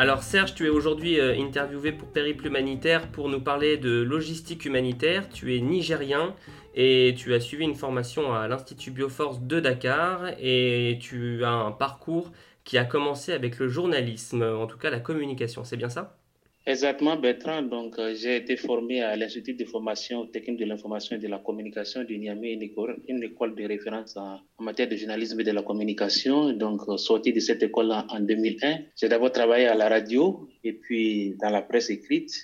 Alors Serge, tu es aujourd'hui euh, interviewé pour Périple Humanitaire pour nous parler de logistique humanitaire. Tu es nigérien et tu as suivi une formation à l'Institut Bioforce de Dakar et tu as un parcours qui a commencé avec le journalisme, en tout cas la communication, c'est bien ça? Exactement, Bertrand. Donc, euh, j'ai été formé à l'Institut de formation technique de l'information et de la communication du Niamey, une école, de référence en, matière de journalisme et de la communication. Donc, euh, sorti de cette école en, 2001, j'ai d'abord travaillé à la radio et puis dans la presse écrite.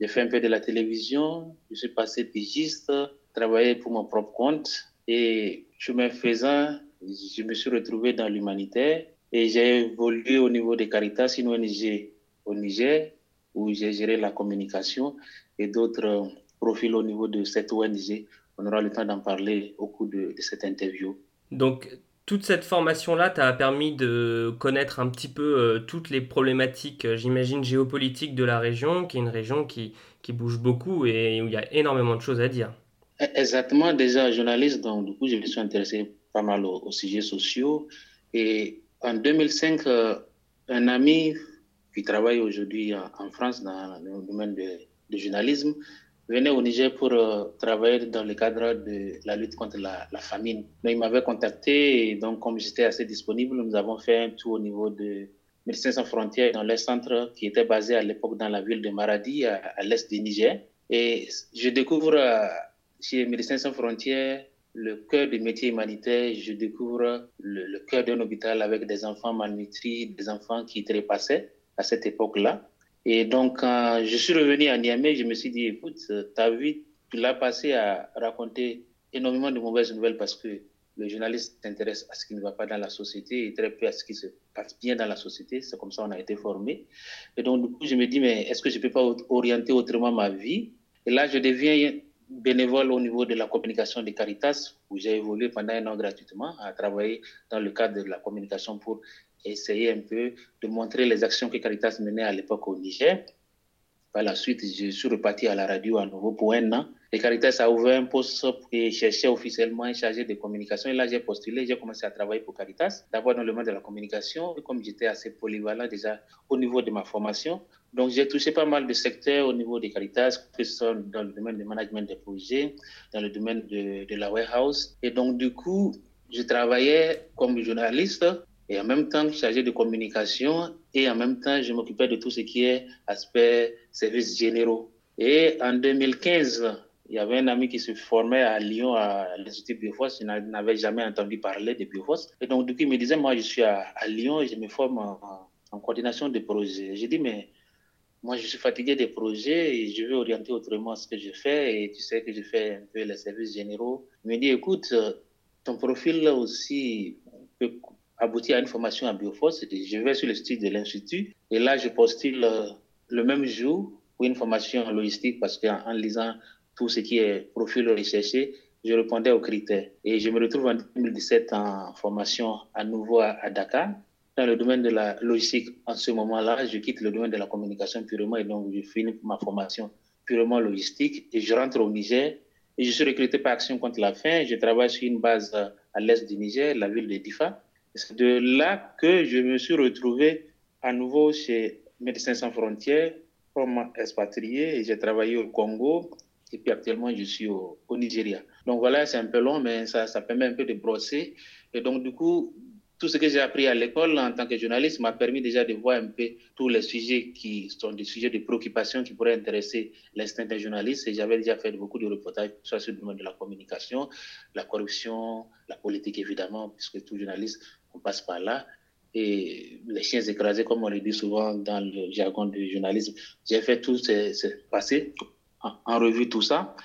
J'ai fait un peu de la télévision. Je suis passé pigiste, travaillé pour mon propre compte et chemin faisant, je me suis retrouvé dans l'humanitaire et j'ai évolué au niveau des Caritas, une au Niger où j'ai géré la communication et d'autres euh, profils au niveau de cette ONG. On aura le temps d'en parler au cours de, cette interview. Donc, toute cette formation-là t'a permis de connaître un petit peu euh, toutes les problématiques, euh, j'imagine, géopolitiques de la région, qui est une région qui, qui, bouge beaucoup et où il y a énormément de choses à dire. E, exactement, déjà journaliste, donc du coup, je me suis intéressé pas mal aux, sujets sociaux. Et en 2005, un ami qui travaille aujourd'hui en, France dans le domaine du journalisme, venait au Niger pour euh, travailler dans le cadre de la lutte contre la, famine. Mais il m'avait contacté et donc comme j'étais assez disponible, nous avons fait un tour au niveau de Médecins sans frontières dans leur centre qui était basé à l'époque dans la ville de Maradi, à, l'est du Niger. Et je découvre euh, chez Médecins sans frontières le cœur du métier humanitaire, je découvre le, le cœur d'un hôpital avec des enfants malnutris, des enfants qui trépassaient à cette époque-là. Et donc, quand je suis revenu à Niamey, je me suis dit, écoute, ta vie, tu l'as passé à raconter énormément de mauvaises nouvelles parce que le journaliste s'intéresse à ce qui ne va pas dans la société et très peu à ce qui se passe bien dans la société. C'est comme ça qu'on a été formé. Et donc, du coup, je me dis, mais est-ce que je ne peux pas orienter autrement ma vie? Et là, je deviens bénévole au niveau de la communication des Caritas, où j'ai évolué pendant un an gratuitement à travailler dans le cadre de la communication pour essayer un peu de montrer les actions que Caritas menait à l'époque au Niger. Par la suite, je suis reparti à la radio à nouveau pour un an. Et Caritas a ouvert un poste et cherchait officiellement un chargé de communication. Et là, j'ai postulé, j'ai commencé à travailler pour Caritas. D'abord dans le monde de la communication, comme j'étais assez polyvalent déjà au niveau de ma formation. Donc, j'ai touché pas mal de secteurs au niveau des Caritas, que ce soit dans le domaine du management des projets, dans le domaine de, de la warehouse. Et donc, du coup, je travaillais comme journaliste et en même temps chargé de communication et en même temps je m'occupais de tout ce qui est aspect services généraux. Et en 2015, il y avait un ami qui se formait à Lyon à l'Institut Bioforce, il n'avait jamais entendu parler de Bioforce. Et donc du coup il me disait, moi je suis à, Lyon et je me forme en, en coordination de projets. J'ai dit, mais moi, je suis fatigué des projets et je veux orienter autrement ce que je fais. Et tu sais que je fais un peu les services généraux. Il me dit, écoute, ton profil là aussi peut abouti à une formation en bioforce. Je vais sur le site de l'Institut et là, je postule euh, le même jour pour une formation en logistique parce qu'en en lisant tout ce qui est profil recherché, je répondais aux critères. Et je me retrouve en 2017 en formation à nouveau à, Dakar. Dans le domaine de la logistique, en ce moment-là, je quitte le domaine de la communication purement et donc je finis ma formation purement logistique et je rentre au Niger et je suis recruté par Action contre la faim. Je travaille sur une base à l'est du Niger, la ville de Difa. C'est de là que je me suis retrouvé à nouveau chez Médecins sans frontières comme expatrié j'ai travaillé au Congo et puis actuellement je suis au, Nigeria. Donc voilà, c'est un peu long, mais ça, permet un peu de brosser. Et donc du coup, tout ce que j'ai appris à l'école en tant que journaliste m'a permis déjà de voir un peu tous les sujets qui sont des sujets de préoccupation qui pourraient intéresser l'instinct des journalistes. Et j'avais déjà fait beaucoup de reportages, soit sur le domaine de la communication, la corruption, la politique évidemment, puisque tout journaliste on passe par là. Et les chiens écrasés, comme on le dit souvent dans le jargon du journalisme, j'ai fait tout ce, passé, en, revue tout ça.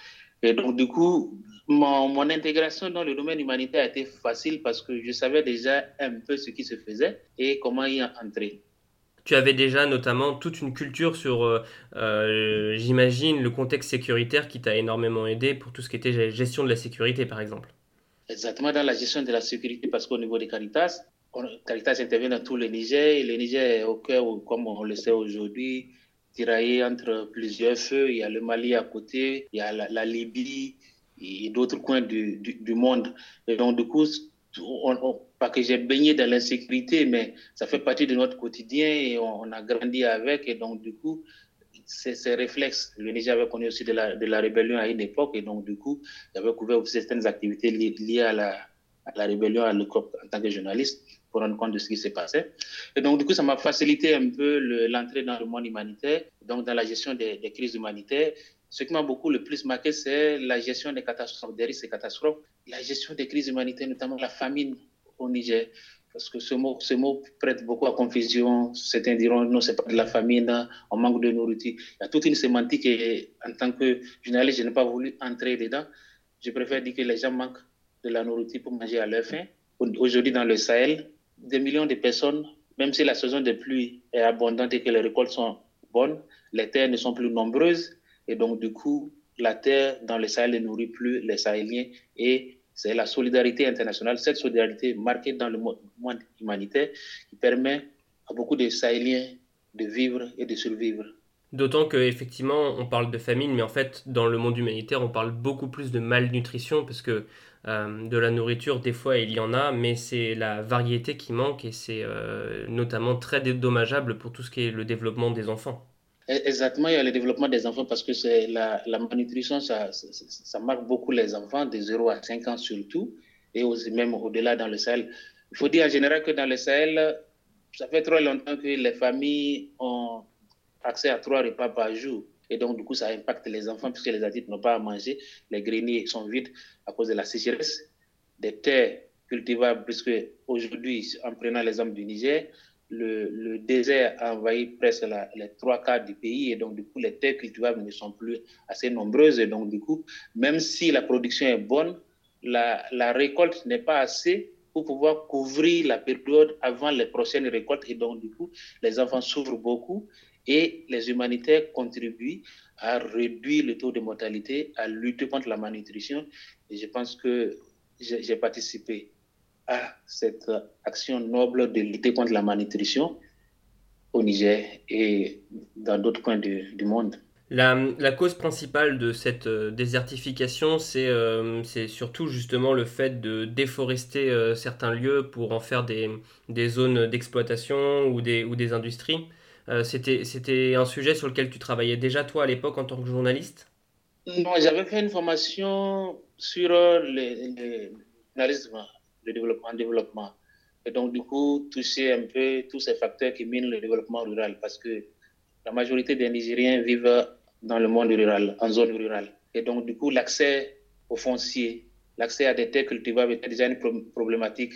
Et donc, du coup, mon, intégration dans le domaine humanitaire a été facile parce que je savais déjà un peu ce qui se faisait et comment y entrer. tu avais déjà notamment toute une culture sur, euh, euh, j'imagine, le contexte sécuritaire qui t'a énormément aidé pour tout ce qui était gestion de la sécurité, par exemple. Exactement, dans la gestion de la sécurité, parce qu'au niveau des Caritas, Caritas intervient dans tout le Niger, et le Niger est au cœur, comme on le sait aujourd'hui, tiraillé entre plusieurs feux. Il y a le Mali à côté, il y a la, Libye et d'autres coins du, du, monde. Et donc, du coup, on, pas que j'ai baigné dans l'insécurité, mais ça fait partie de notre quotidien et on, a grandi avec. Et donc, du coup, ces réflexes. Le Niger avait connu aussi de la, de la, rébellion à une époque et donc, du coup, j'avais couvert certaines activités liées, à, la, à la rébellion à l'ECOP en tant que journaliste pour rendre compte de ce qui s'est passé. Et donc, du coup, ça m'a facilité un peu l'entrée dans le monde humanitaire, donc dans la gestion des, des crises humanitaires. Ce qui m'a beaucoup le plus marqué, c'est la gestion des catastrophes, des risques et catastrophes, la gestion des crises humanitaires, notamment la famine au Niger. Parce que ce mot, ce mot prête beaucoup à confusion. Certains diront non, c'est pas de la famine, on manque de nourriture. Il y a toute une sémantique et en tant que journaliste, je n'ai pas voulu entrer dedans. Je préfère dire que les gens manquent de la nourriture pour manger à leur faim. Aujourd'hui, dans le Sahel, des millions de personnes, même si la saison de pluie est abondante et que les récoltes sont bonnes, les terres ne sont plus nombreuses et donc du coup, la terre dans le Sahel ne nourrit plus les Sahéliens et c'est la solidarité internationale, cette solidarité marquée dans le monde humanitaire qui permet à beaucoup de Sahéliens de vivre et de survivre. D'autant qu'effectivement, on parle de famine, mais en fait, dans le monde humanitaire, on parle beaucoup plus de malnutrition, parce que euh, de la nourriture, des fois, il y en a, mais c'est la variété qui manque, et c'est euh, notamment très dommageable pour tout ce qui est le développement des enfants. Exactement, il y a le développement des enfants parce que c'est la, la, malnutrition, ça, ça, marque beaucoup les enfants, de 0 à 5 ans surtout, et aussi même au-delà dans le Sahel. Il faut dire en général que dans le Sahel, ça fait trop longtemps que les familles ont accès à trois repas par jour. Et donc, du coup, ça impacte les enfants puisque les adultes n'ont pas à manger. Les greniers sont vides à cause de la sécheresse. Des terres cultivables, puisque aujourd'hui, en prenant l'exemple du Niger, le, désert a envahi presque les trois quarts du pays et donc du coup les terres cultivables ne sont plus assez nombreuses et donc du coup même si la production est bonne, la, récolte n'est pas assez pour pouvoir couvrir la période avant les prochaines récoltes et donc du coup les enfants souffrent beaucoup et les humanitaires contribuent à réduire le taux de mortalité, à lutter contre la malnutrition et je pense que j'ai participé à cette action noble de lutter contre la malnutrition au Niger et dans d'autres coins du, monde. La, la, cause principale de cette euh, désertification, euh, c'est surtout justement le fait de déforester euh, certains lieux pour en faire des, des zones d'exploitation ou des, ou des industries. C'était un sujet sur lequel tu travaillais déjà toi à l'époque en tant que journaliste? Non, j'avais fait une formation sur les, les le développement, développement. Et donc, du coup, toucher un peu tous ces facteurs qui minent le développement rural parce que la majorité des Nigériens vivent dans le monde rural, en zone rurale. Et donc, du coup, l'accès aux fonciers, l'accès à des terres cultivables était déjà une problématique.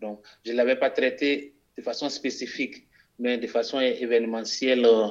Donc, je ne l'avais pas traité de façon spécifique, mais de façon événementielle. Euh,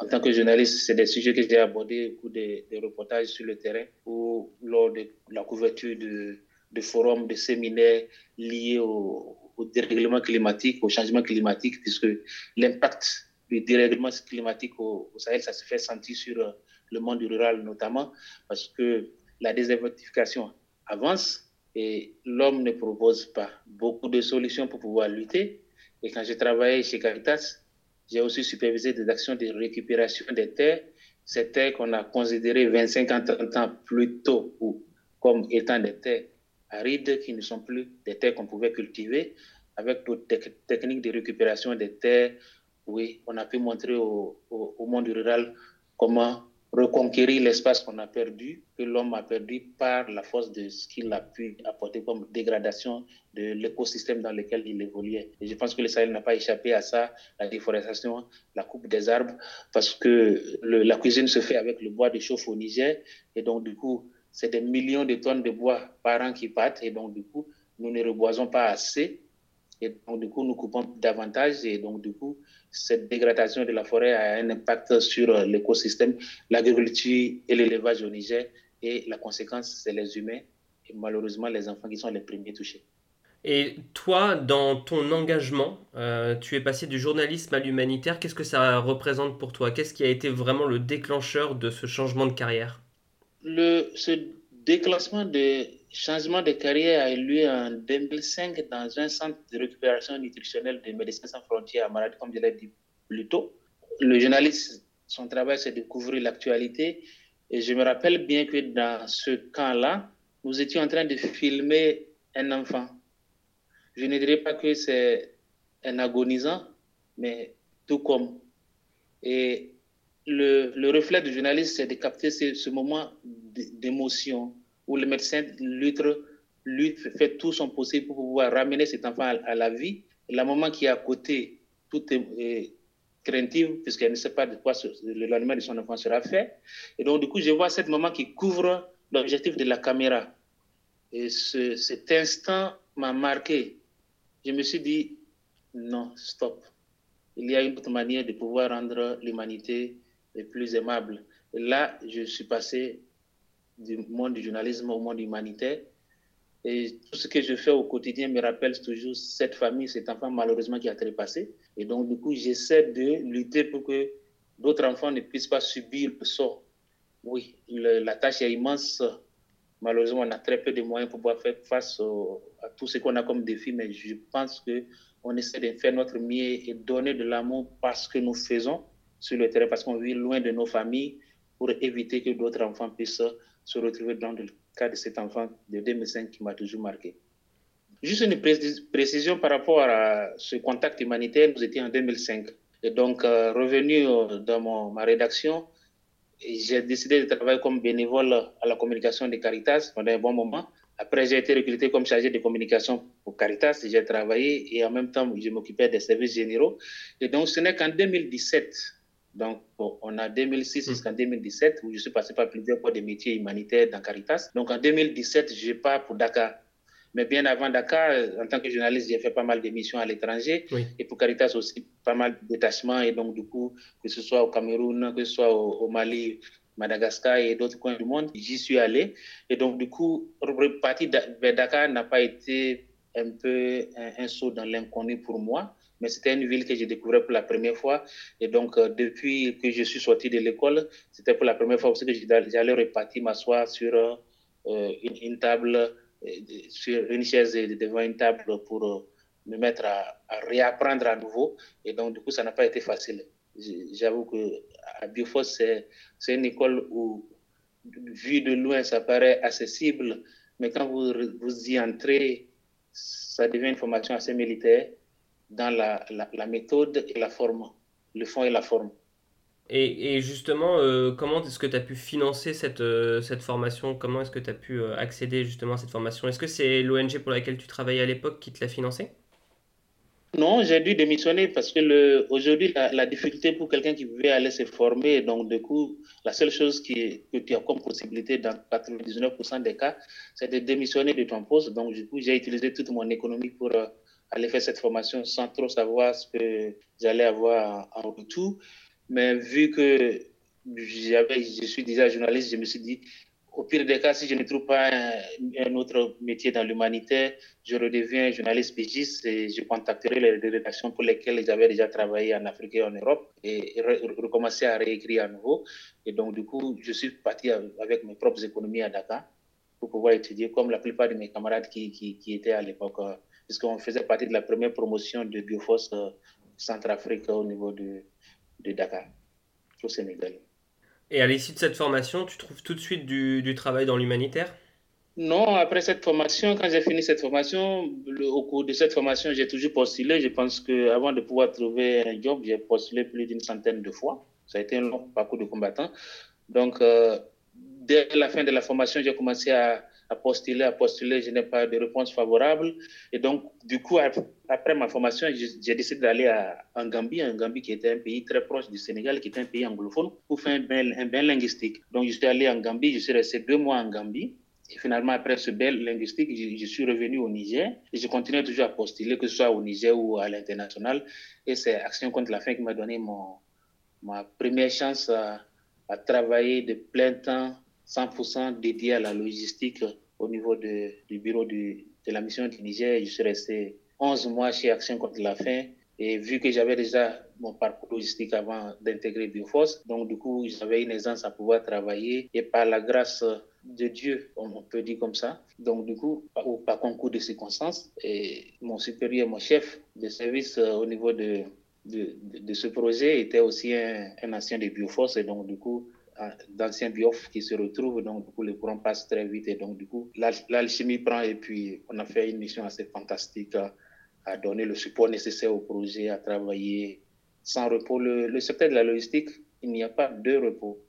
en tant que journaliste, c'est des sujets que j'ai abordés au cours des, reportages sur le terrain ou lors de la couverture de, de forums, de séminaires liés au, dérèglement climatique, au changement climatique, puisque l'impact du dérèglement climatique au, Sahel, ça se fait sentir sur euh, le monde rural notamment, parce que la désertification avance et l'homme ne propose pas beaucoup de solutions pour pouvoir lutter. Et quand j'ai travaillé chez Caritas, j'ai aussi supervisé des actions de récupération des terres, ces terres qu'on a considérées 25 ans, 30 ans plus tôt comme étant des terres arides qui ne sont plus des terres qu'on pouvait cultiver. Avec d'autres techniques de récupération des terres, oui, on a pu montrer au, monde rural comment reconquérir l'espace qu'on a perdu, que l'homme a perdu par la force de ce qu'il a pu apporter comme dégradation de l'écosystème dans lequel il évoluait. Et je pense que le Sahel n'a pas échappé à ça, la déforestation, la coupe des arbres, parce que la cuisine se fait avec le bois de chauffe au Niger. Et donc, du coup, c'est des millions de tonnes de bois par an qui partent et donc du coup, nous ne reboisons pas assez et donc du coup, nous coupons davantage et donc du coup, cette dégradation de la forêt a un impact sur l'écosystème, l'agriculture et l'élevage au Niger et la conséquence, c'est les humains et malheureusement les enfants qui sont les premiers touchés. Et toi, dans ton engagement, euh, tu es passé du journalisme à l'humanitaire. Qu'est-ce que ça représente pour toi? Qu'est-ce qui a été vraiment le déclencheur de ce changement de carrière? Le, Ce déclenchement de changement de carrière a eu lieu en 2005 dans un centre de récupération nutritionnelle de Médecins sans frontières à comme je l'ai dit plus tôt. Le journaliste, son travail, c'est de couvrir l'actualité. Et je me rappelle bien que dans ce camp-là, nous étions en train de filmer un enfant je ne dirais pas que c'est un agonisant, mais tout comme. Et le, le reflet du journaliste, c'est de capter ce, moment d'émotion où le médecin lutte, lutte, fait tout son possible pour pouvoir ramener cet enfant à, la vie. La maman qui est à côté, tout est, craintive, puisqu'elle ne sait pas de quoi le lendemain de son enfant sera fait. Et donc, du coup, je vois cette maman qui couvre l'objectif de la caméra. Et ce, cet instant m'a marqué je me suis dit, non, stop. Il y a une autre manière de pouvoir rendre l'humanité plus aimable. Et là, je suis passé du monde du journalisme au monde humanitaire. Et tout ce que je fais au quotidien me rappelle toujours cette famille, cet enfant malheureusement qui a trépassé. Et donc, du coup, j'essaie de lutter pour que d'autres enfants ne puissent pas subir le sort. Oui, la tâche est immense. Malheureusement, on a très peu de moyens pour pouvoir faire face à tout ce qu'on a comme défi, mais je pense qu'on essaie de faire notre mieux et donner de l'amour parce que nous faisons sur le terrain, parce qu'on vit loin de nos familles, pour éviter que d'autres enfants puissent se retrouver dans le cas de cet enfant de 2005 qui m'a toujours marqué. Juste une précision par rapport à ce contact humanitaire, nous étions en 2005. Et donc, euh, revenu euh, dans mon, ma rédaction, j'ai décidé de travailler comme bénévole à la communication de Caritas pendant un bon moment. Après, j'ai été recruté comme chargé de communication pour Caritas. J'ai travaillé et en même temps, je m'occupais des services généraux. Et donc, ce n'est qu'en 2017, donc on a 2006 hmm. jusqu'en 2017, où je suis passé par plusieurs fois de métiers humanitaires dans Caritas. Donc, en 2017, je pars pour Dakar. Mais bien avant Dakar, en tant que journaliste, j'ai fait pas mal d'émissions à l'étranger. Et pour Caritas aussi, pas mal de détachements. Et donc, du coup, que ce soit au Cameroun, que ce soit au, Mali, Madagascar et d'autres coins du monde, j'y suis allé. Et donc, du coup, repartir vers Dakar n'a pas été un peu un, saut dans l'inconnu pour moi. Mais c'était une ville que j'ai découvert pour la première fois. Et donc, euh, depuis que je suis sorti de l'école, c'était pour la première fois aussi que j'allais repartir m'asseoir sur euh, une, table sur une chaise devant une table pour euh, me mettre à, réapprendre à nouveau. Et donc, du coup, ça n'a pas été facile. J'avoue que à Biofos, c'est une école où, vu de loin, ça paraît accessible, mais quand vous, vous y entrez, ça devient une formation assez militaire dans la, la, la méthode et la forme, le fond et la forme. Et, justement, euh, comment est-ce que tu as pu financer cette, euh, cette formation? Comment est-ce que tu as pu euh, accéder justement à cette formation? Est-ce que c'est l'ONG pour laquelle tu travaillais à l'époque qui te l'a financé? Non, j'ai dû démissionner parce que aujourd'hui, la, difficulté pour quelqu'un qui veut aller se former, donc du coup, la seule chose qui, que tu as comme possibilité dans 99% des cas, c'est de démissionner de ton poste. Donc du coup, j'ai utilisé toute mon économie pour aller faire cette formation sans trop savoir ce que j'allais avoir en retour. Mais vu que je suis déjà journaliste, je me suis dit, au pire des cas, si je ne trouve pas un, autre métier dans l'humanitaire, je redeviens journaliste pigiste et je contacterai les rédactions pour lesquelles j'avais déjà travaillé en Afrique et en Europe et, recommencer à réécrire à nouveau. Et donc, du coup, je suis parti avec mes propres économies à Dakar pour pouvoir étudier, comme la plupart de mes camarades qui, étaient à l'époque, euh, puisqu'on faisait partie de la première promotion de Bioforce euh, Centrafrique au niveau de, de Dakar, au Sénégal. Et à l'issue de cette formation, tu trouves tout de suite du, du travail dans l'humanitaire? Non, après cette formation, quand j'ai fini cette formation, au cours de cette formation, j'ai toujours postulé. Je pense qu'avant de pouvoir trouver un job, j'ai postulé plus d'une centaine de fois. Ça a été un long parcours de combattant. Donc, euh, dès la fin de la formation, j'ai commencé à, à postuler, à postuler, je n'ai pas de réponse favorable. Et donc, du coup, après ma formation, j'ai décidé d'aller en Gambie, en Gambie qui était un pays très proche du Sénégal, qui était un pays anglophone, pour faire un bain, un linguistique. Donc, je suis allé en Gambie, je suis resté deux mois en Gambie. Et finalement, après ce bel linguistique, je, suis revenu au Niger et je continue toujours à postuler, que ce soit au Niger ou à l'international. Et c'est Action contre la faim qui m'a donné ma première chance à travailler de plein temps 100% dédié à la logistique au niveau de, du bureau du, de la mission du Niger. Je suis resté 11 mois chez Action contre la faim. Et vu que j'avais déjà mon parcours logistique avant d'intégrer Bioforce, donc du coup, j'avais une aisance à pouvoir travailler. Et par la grâce de Dieu, on peut dire comme ça. Donc du coup, ou par concours de circonstances, et mon supérieur, mon chef de service euh, au niveau de, de, de, ce projet était aussi un, un ancien de Bioforce. Et donc du coup, d'anciens biof qui se retrouvent, donc du coup le courant passe très vite et donc du coup l'alchimie prend et puis on a fait une mission assez fantastique à, donner le support nécessaire au projet, à travailler sans repos. Le, secteur de la logistique, il n'y a pas de repos.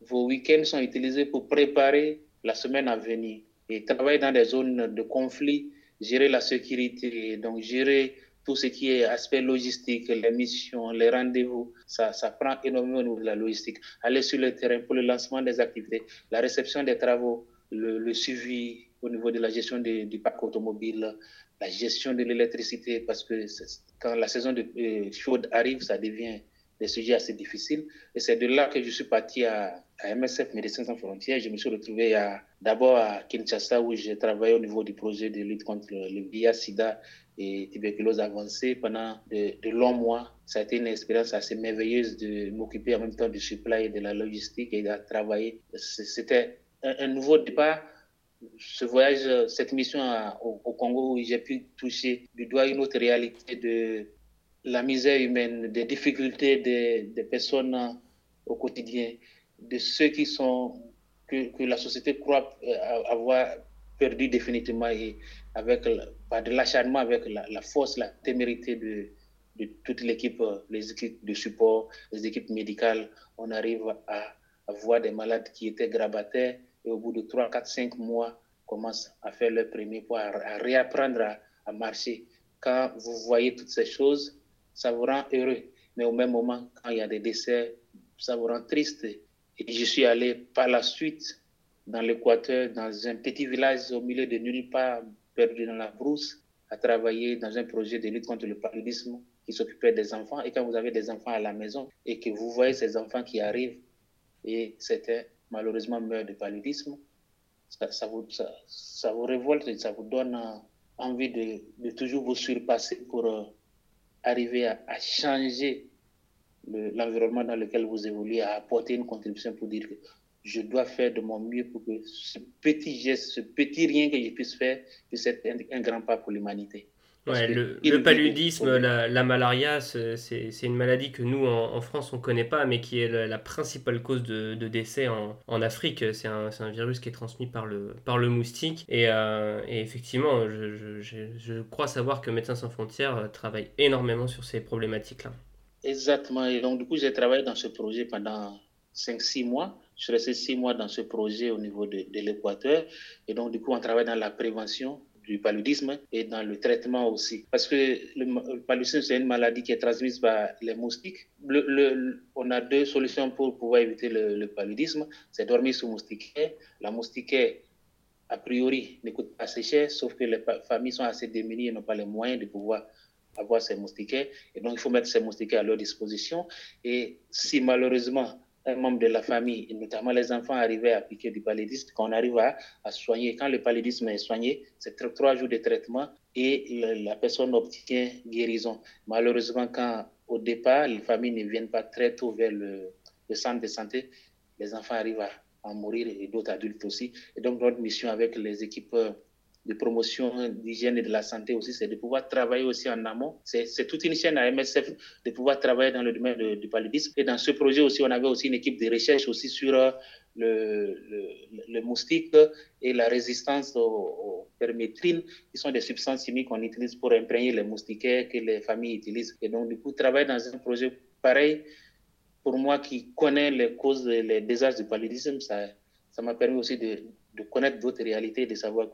Vos week-ends sont utilisés pour préparer la semaine à venir et travailler dans des zones de conflit, gérer la sécurité, donc gérer tout ce qui est aspect logistique, les missions, les rendez-vous, ça, prend énormément au niveau de la logistique. Aller sur le terrain pour le lancement des activités, la réception des travaux, le, suivi au niveau de la gestion du parc automobile, la gestion de l'électricité, parce que quand la saison de euh, chaude arrive, ça devient des sujets assez difficiles. Et c'est de là que je suis parti à, MSF Médecins sans frontières. Je me suis retrouvé d'abord à Kinshasa où j'ai travaillé au niveau du projet de lutte contre le VIH-Sida et tuberculose avancée pendant de, longs mois. Ça a été une expérience assez merveilleuse de m'occuper en même temps du supply et de la logistique et de travailler. C'était un, nouveau départ. Ce voyage, cette mission au, Congo où j'ai pu toucher du doigt une autre réalité de la misère humaine, des difficultés des, personnes au quotidien, de ceux qui sont que, la société croit euh, avoir perdu définitivement avec pas de l'acharnement, avec la, force, la témérité de, de toute l'équipe, les équipes de support, les équipes médicales, on arrive à, voir des malades qui étaient grabataires et au bout de 3, 4, 5 mois, commencent à faire leur premier pas, à, réapprendre à, à, marcher. Quand vous voyez toutes ces choses, ça vous rend heureux. Mais au même moment, quand il y a des décès, ça vous rend triste. Et je suis allé par la suite dans l'Équateur, dans un petit village au milieu de nulle part, dans la brousse, à travailler dans un projet de lutte contre le paludisme qui s'occupait des enfants. Et quand vous avez des enfants à la maison et que vous voyez ces enfants qui arrivent et c'était malheureusement meurent de paludisme, ça, vous, ça, vous révolte et ça vous donne euh, envie de, de toujours vous surpasser pour euh, arriver à, à changer l'environnement dans lequel vous évoluez, à apporter une contribution pour dire que je dois faire de mon mieux pour que ce petit geste, ce petit rien que je puisse faire puisse être un, grand pas pour l'humanité. Ouais, le, paludisme, la, malaria, c'est une maladie que nous, en, France, on ne connaît pas, mais qui est la, principale cause de, décès en, en Afrique. C'est un, un, virus qui est transmis par le, par le moustique. Et, euh, et effectivement, je, je, je, crois savoir que Médecins sans frontières travaille énormément sur ces problématiques-là. Exactement. Et donc, du coup, j'ai travaillé dans ce projet pendant 5-6 mois. Je suis resté six mois dans ce projet au niveau de, l'Équateur. Et donc, du coup, on travaille dans la prévention du paludisme et dans le traitement aussi. Parce que le, paludisme, c'est une maladie qui est transmise par les moustiques. Le, on a deux solutions pour pouvoir éviter le, paludisme. C'est dormir sous moustiquaire. La moustiquaire, a priori, ne coûte pas assez cher, sauf que les familles sont assez démunies et n'ont pas les moyens de pouvoir avoir ces moustiquaires. Et donc, il faut mettre ces moustiquaires à leur disposition. Et si malheureusement, un membre de la famille, et notamment les enfants, arrivaient à piquer du paludisme, quand on arrive à, soigner, quand le paludisme est soigné, c'est trois jours de traitement et la personne obtient guérison. Malheureusement, quand au départ, les familles ne viennent pas très tôt vers le, centre de santé, les enfants arrivent à, à mourir et d'autres adultes aussi. Et donc, notre mission avec les équipes de promotion d'hygiène et de la santé aussi, c'est de pouvoir travailler aussi en amont. C'est toute une chaîne à MSF de pouvoir travailler dans le domaine du paludisme. Et dans ce projet aussi, on avait aussi une équipe de recherche aussi sur euh, le, le, moustique et la résistance aux, permétrines, qui sont des substances chimiques qu'on utilise pour imprégner les moustiquaires que les familles utilisent. Et donc, du coup, travailler dans un projet pareil, pour moi qui connais les causes, les désastres du paludisme, ça m'a permis aussi de, de connaître d'autres réalités, de savoir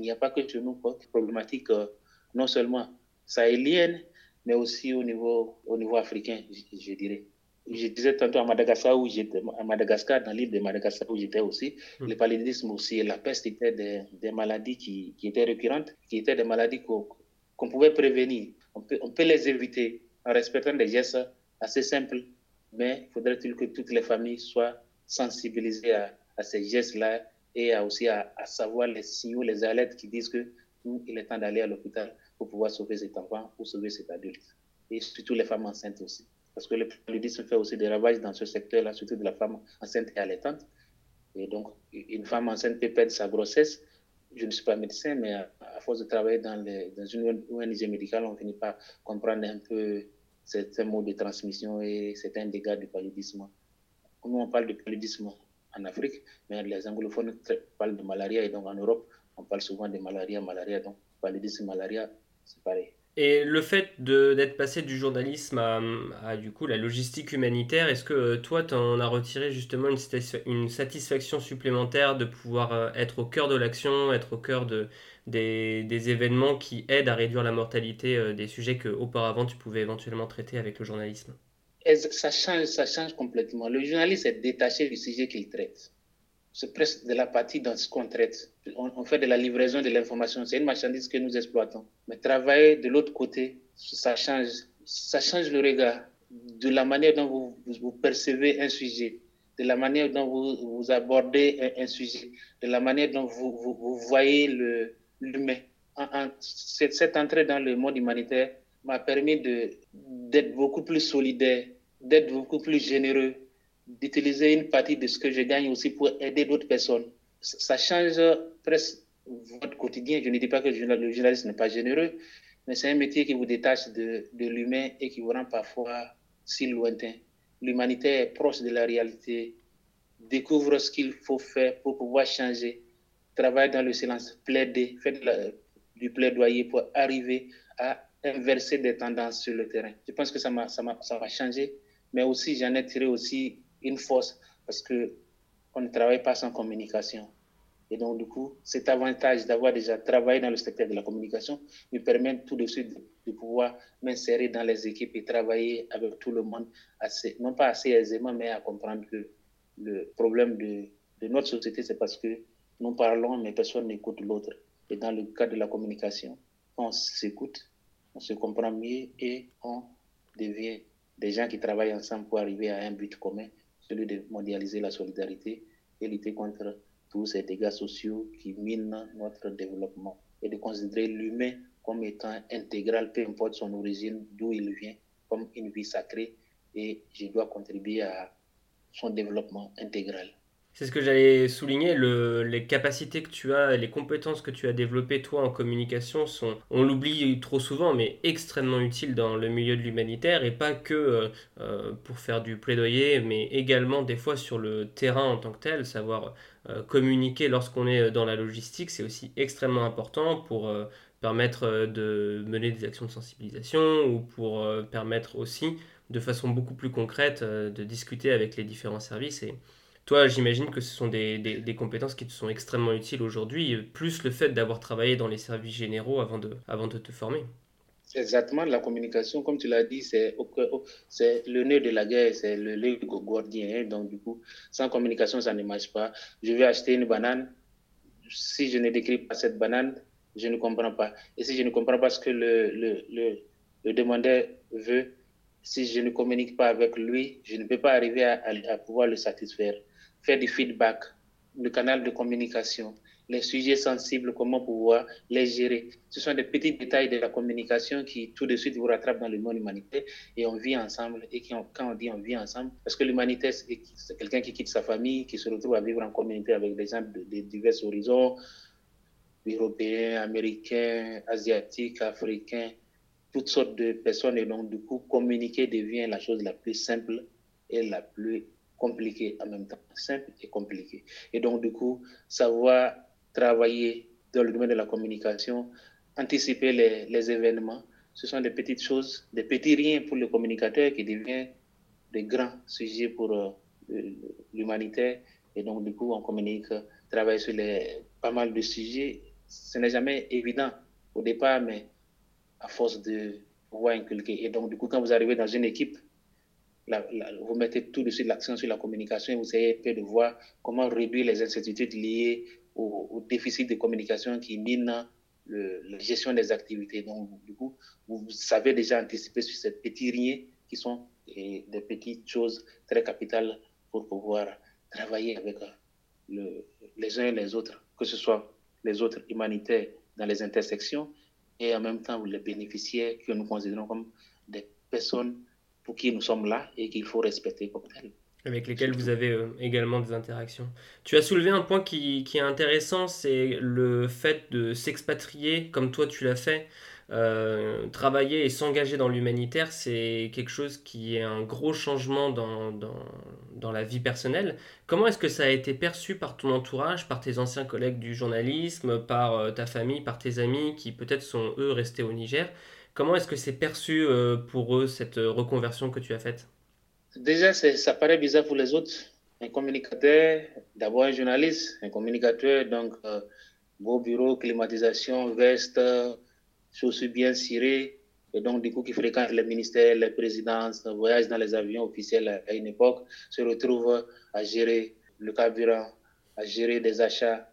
qu'il n'y a pas que chez nous problématique euh, non seulement sahélienne, mais aussi au niveau, au niveau africain, je, dirais. Je disais tantôt à Madagascar, où j'étais, à Madagascar, dans l'île de Madagascar où j'étais aussi, hmm. le paludisme aussi et la peste étaient des, des maladies qui, qui, étaient récurrentes, qui étaient des maladies qu'on pouvait prévenir. On peut, on peut les éviter en respectant des gestes assez simples, mais faudrait-il que toutes les familles soient sensibilisées à, à ces gestes-là et aussi à, savoir les signaux, les alertes qui disent que il est temps d'aller à l'hôpital pour pouvoir sauver cet enfant ou sauver cet adulte. Et surtout les femmes enceintes aussi. Parce que le paludisme fait aussi des ravages dans ce secteur-là, surtout de la femme enceinte et allaitante. Et donc, une femme enceinte peut perdre sa grossesse. Je ne suis pas médecin, mais à, force de travailler dans, une ONG médicale, on finit par comprendre un peu certains modes de transmission et certains dégâts du paludisme. Nous, on parle de paludisme en Afrique, mais les anglophones parlent de malaria et donc en Europe, on parle souvent de malaria, malaria, donc paludisme, malaria, c'est pareil. Et le fait d'être passé du journalisme à, du coup la logistique humanitaire, est-ce que euh, toi tu en as retiré justement une, une, satisfaction supplémentaire de pouvoir euh, être au cœur de l'action, être au cœur de, des, des, événements qui aident à réduire la mortalité euh, des sujets qu'auparavant tu pouvais éventuellement traiter avec le journalisme? Ça change, ça change complètement? Le journaliste est détaché du sujet qu'il traite c'est presque de la partie dans ce qu'on traite. On, fait de la livraison de l'information. C'est une marchandise que nous exploitons. Mais travailler de l'autre côté, ça change, ça change le regard de la manière dont vous, vous percevez un sujet, de la manière dont vous, vous abordez un, sujet, de la manière dont vous, vous, voyez l'humain. cette, cette entrée dans le monde humanitaire m'a permis d'être beaucoup plus solidaire, d'être beaucoup plus généreux, d'utiliser une partie de ce que je gagne aussi pour aider d'autres personnes. Ça change presque votre quotidien. Je ne dis pas que le journaliste n'est pas généreux, mais c'est un métier qui vous détache de, de l'humain et qui vous rend parfois si lointain. L'humanité est proche de la réalité, découvre ce qu'il faut faire pour pouvoir changer, travaille dans le silence, plaider, faire du plaidoyer pour arriver à inverser des tendances sur le terrain. Je pense que ça m'a ça va changer, mais aussi j'en ai tiré aussi une force parce que on ne travaille pas sans communication. Et donc, du coup, cet avantage d'avoir déjà travaillé dans le secteur de la communication me permet tout de suite de, pouvoir m'insérer dans les équipes et travailler avec tout le monde, assez, non pas assez aisément, mais à comprendre que le problème de, de notre société, c'est parce que nous parlons, mais personne n'écoute l'autre. Et dans le cas de la communication, on s'écoute, on se comprend mieux et on devient des gens qui travaillent ensemble pour arriver à un but commun celui de mondialiser la solidarité et lutter contre tous ces dégâts sociaux qui minent notre développement et de considérer l'humain comme étant intégral, peu importe son origine, d'où il vient, comme une vie sacrée et je dois contribuer à son développement intégral. C'est ce que j'allais souligner, le, les capacités que tu as, les compétences que tu as développées toi en communication sont, on l'oublie trop souvent, mais extrêmement utiles dans le milieu de l'humanitaire et pas que euh, euh, pour faire du plaidoyer, mais également des fois sur le terrain en tant que tel, savoir euh, communiquer lorsqu'on est dans la logistique, c'est aussi extrêmement important pour permettre de mener des actions de sensibilisation ou pour permettre aussi de façon beaucoup plus concrète de discuter avec les différents services et toi, j'imagine que ce sont des, des, compétences qui te sont extrêmement utiles aujourd'hui, plus le fait d'avoir travaillé dans les services généraux avant de, avant de te former. Exactement, la communication, comme tu l'as dit, c'est le nœud de la guerre, c'est le nœud gordien. Hein. donc, du coup, sans communication, ça ne marche pas. Je vais acheter une banane. Si je ne décris pas cette banane, je ne comprends pas. Et si je ne comprends pas ce que le, le, le, le demandeur veut, si je ne communique pas avec lui, je ne peux pas arriver à, à pouvoir le satisfaire faire du feedback, le canal de communication, les sujets sensibles, comment pouvoir les gérer. Ce sont des petits détails de la communication qui tout de suite vous rattrapent dans le monde humanitaire et on vit ensemble. Et quand on dit on vit ensemble, parce que l'humanité, c'est quelqu'un qui quitte sa famille, qui se retrouve à vivre en communauté avec des gens de, de divers horizons, européens, américains, asiatiques, africains, toutes sortes de personnes. Et donc, du coup, communiquer devient la chose la plus simple et la plus compliqué en même temps, simple et compliqué. Et donc, du coup, savoir travailler dans le domaine de la communication, anticiper les, les événements, ce sont des petites choses, des petits riens pour le communicateur qui devient des grands sujets pour euh, l'humanitaire. Et donc, du coup, on communique, travaille sur les, pas mal de sujets. Ce n'est jamais évident au départ, mais à force de pouvoir inculquer. Et donc, du coup, quand vous arrivez dans une équipe, vous mettez tout de suite l'accent sur la communication et vous essayez de voir comment réduire les incertitudes liées au, déficit de communication qui mine la gestion des activités. Donc, du coup, vous, savez déjà anticiper sur ces petits riens qui sont des petites choses très capitales pour pouvoir travailler avec le, les uns et les autres, que ce soit les autres humanitaires dans les intersections et en même temps les bénéficiaires que nous considérons comme des personnes qui nous sommes là et qu'il faut respecter comme telles. Avec lesquelles vous avez euh, également des interactions. Tu as soulevé un point qui, est intéressant, c'est le fait de s'expatrier comme toi tu l'as fait euh, travailler et s'engager dans l'humanitaire, c'est quelque chose qui est un gros changement dans la vie personnelle. Comment est-ce que ça a été perçu par ton entourage, par tes anciens collègues du journalisme, par euh, ta famille, par tes amis qui peut-être sont eux restés au Niger? Comment est-ce que c'est perçu euh, pour eux cette reconversion que tu as faite? Déjà, ça paraît bizarre pour les autres. Un communicateur, d'abord un journaliste, un communicateur, donc beau bureau, climatisation, veste chaussures bien cirées, et donc du coup qui fréquente les ministères, les présidences, voyage dans les avions officiels à une époque, se retrouve à gérer le carburant, à gérer des achats.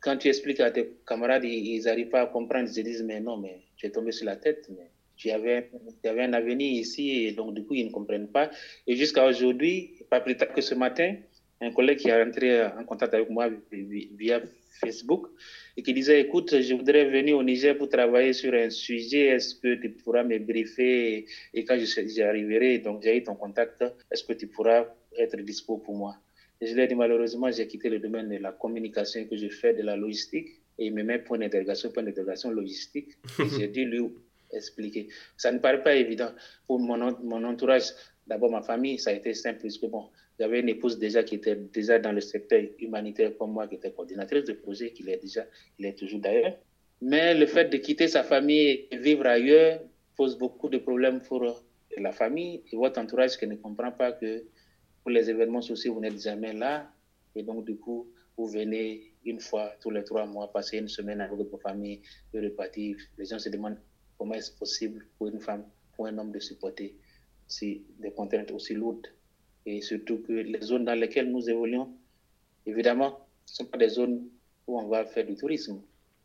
Quand tu expliques à tes camarades, ils n'arrivent pas à comprendre, ils se disent mais non, mais tu es tombé sur la tête, mais tu avais, tu un avenir ici, et donc du coup ils ne comprennent pas. Et jusqu'à aujourd'hui, pas plus tard que ce matin, un collègue qui est rentré en contact avec moi via Facebook et qui disait écoute, je voudrais venir au Niger pour travailler sur un sujet, est-ce que tu pourras me briefer et quand j'y arriverai, donc j'ai eu ton contact, est-ce que tu pourras être dispo pour moi? Et Je lui ai dit malheureusement, j'ai quitté le domaine de la communication que je fais de la logistique et il me met point d'interrogation, point d'interrogation logistique. j'ai dû lui expliquer. Ça ne paraît pas évident pour mon, mon entourage. D'abord, ma famille, ça a été simple, puisque bon, j'avais une épouse déjà qui était déjà dans le secteur humanitaire comme moi, qui était coordinatrice de projet, qui est déjà, il est toujours d'ailleurs. Mais le fait de quitter sa famille et vivre ailleurs pose beaucoup de problèmes pour la famille et votre entourage qui ne comprend pas que pour les événements sociaux, vous n'êtes jamais là. Et donc, du coup, vous venez une fois tous les trois mois, passer une semaine avec votre famille, de repartir. Les gens se demandent comment est-ce possible pour une femme, pour un homme de supporter si des contraintes aussi lourdes et surtout que les zones dans lesquelles nous évoluons, évidemment, ne sont pas des zones où on va faire du tourisme.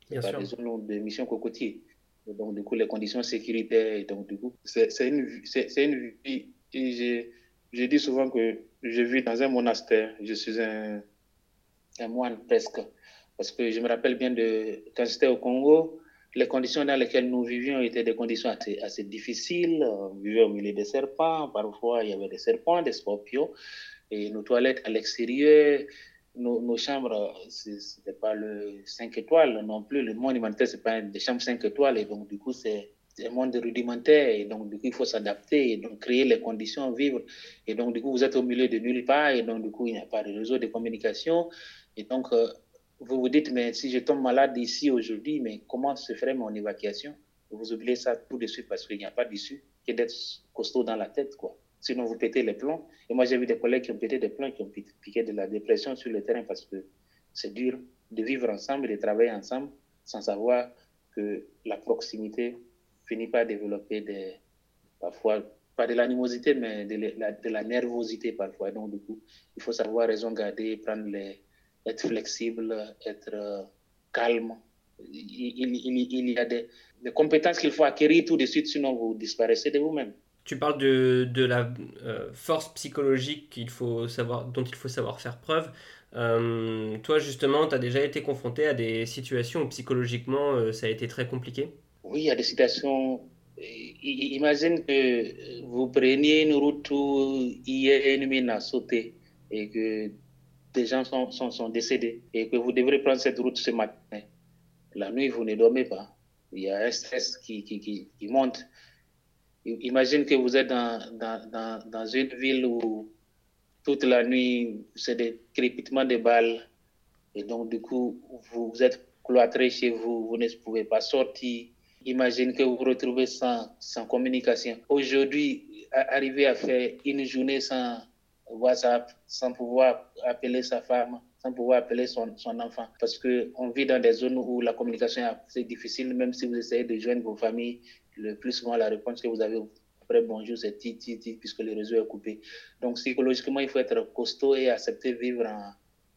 Ce pas des zones de mission cocotier. donc, du coup, les conditions sécuritaires, donc, du coup, c'est une, une vie. Et je dis souvent que je vis dans un monastère. Je suis un, un moine presque. Parce que je me rappelle bien de quand j'étais au Congo, les conditions dans lesquelles nous vivions étaient des conditions assez, difficiles. On vivait au milieu des serpents. Parfois, il y avait des serpents, des scorpions. Et nos toilettes à l'extérieur, nos, chambres, ce n'était pas le 5 étoiles non plus. Le monde humanitaire, ce n'est pas des chambres 5 étoiles. Et donc, du coup, c'est un monde rudimentaire. Et donc, du coup, il faut s'adapter et donc créer les conditions, vivre. Et donc, du coup, vous êtes au milieu de nulle part. Et donc, du coup, il n'y a pas de réseau de communication. Et donc, euh, vous vous dites, mais si je tombe malade ici aujourd'hui, mais comment se ferait mon évacuation? Vous oubliez ça tout de suite parce qu'il n'y a pas d'issue que d'être costaud dans la tête, quoi. Sinon, vous pétez les plombs. Et moi, j'ai vu des collègues qui ont pété des plombs, qui ont piqué de la dépression sur le terrain parce que c'est dur de vivre ensemble, de travailler ensemble sans savoir que la proximité finit par développer des, parfois, pas de l'animosité, mais de la, de la nervosité parfois. Donc, du coup, il faut savoir raison garder, prendre être flexible, être euh, calme. Il, y a des, compétences qu'il faut acquérir tout de suite, sinon vous disparaissez de vous-même. Tu parles de, de la euh, force psychologique qu'il faut savoir, dont il faut savoir faire preuve. Euh, toi, justement, tu as déjà été confronté à des situations où psychologiquement ça a été très compliqué? Oui, il y a des situations. Imagine que vous preniez une route où il y a une mine à sauter et que des gens sont, sont, décédés et que vous devrez prendre cette route ce matin. La nuit, vous ne dormez pas. Il y a un stress qui, qui, qui, monte. Imagine que vous êtes dans, dans, dans, dans, une ville où toute la nuit, c'est des crépitements de balles. Et donc, du coup, vous, vous êtes cloîtré chez vous, vous ne pouvez pas sortir. Imagine que vous vous retrouvez sans, sans communication. Aujourd'hui, arriver à faire une journée sans, WhatsApp sans pouvoir appeler sa femme, sans pouvoir appeler son, son enfant. Parce qu'on vit dans des zones où la communication est difficile, même si vous essayez de joindre vos familles, le plus souvent la réponse que vous avez après bonjour, c'est ti, ti, ti, puisque le réseau est coupé. Donc psychologiquement, il faut être costaud et accepter vivre en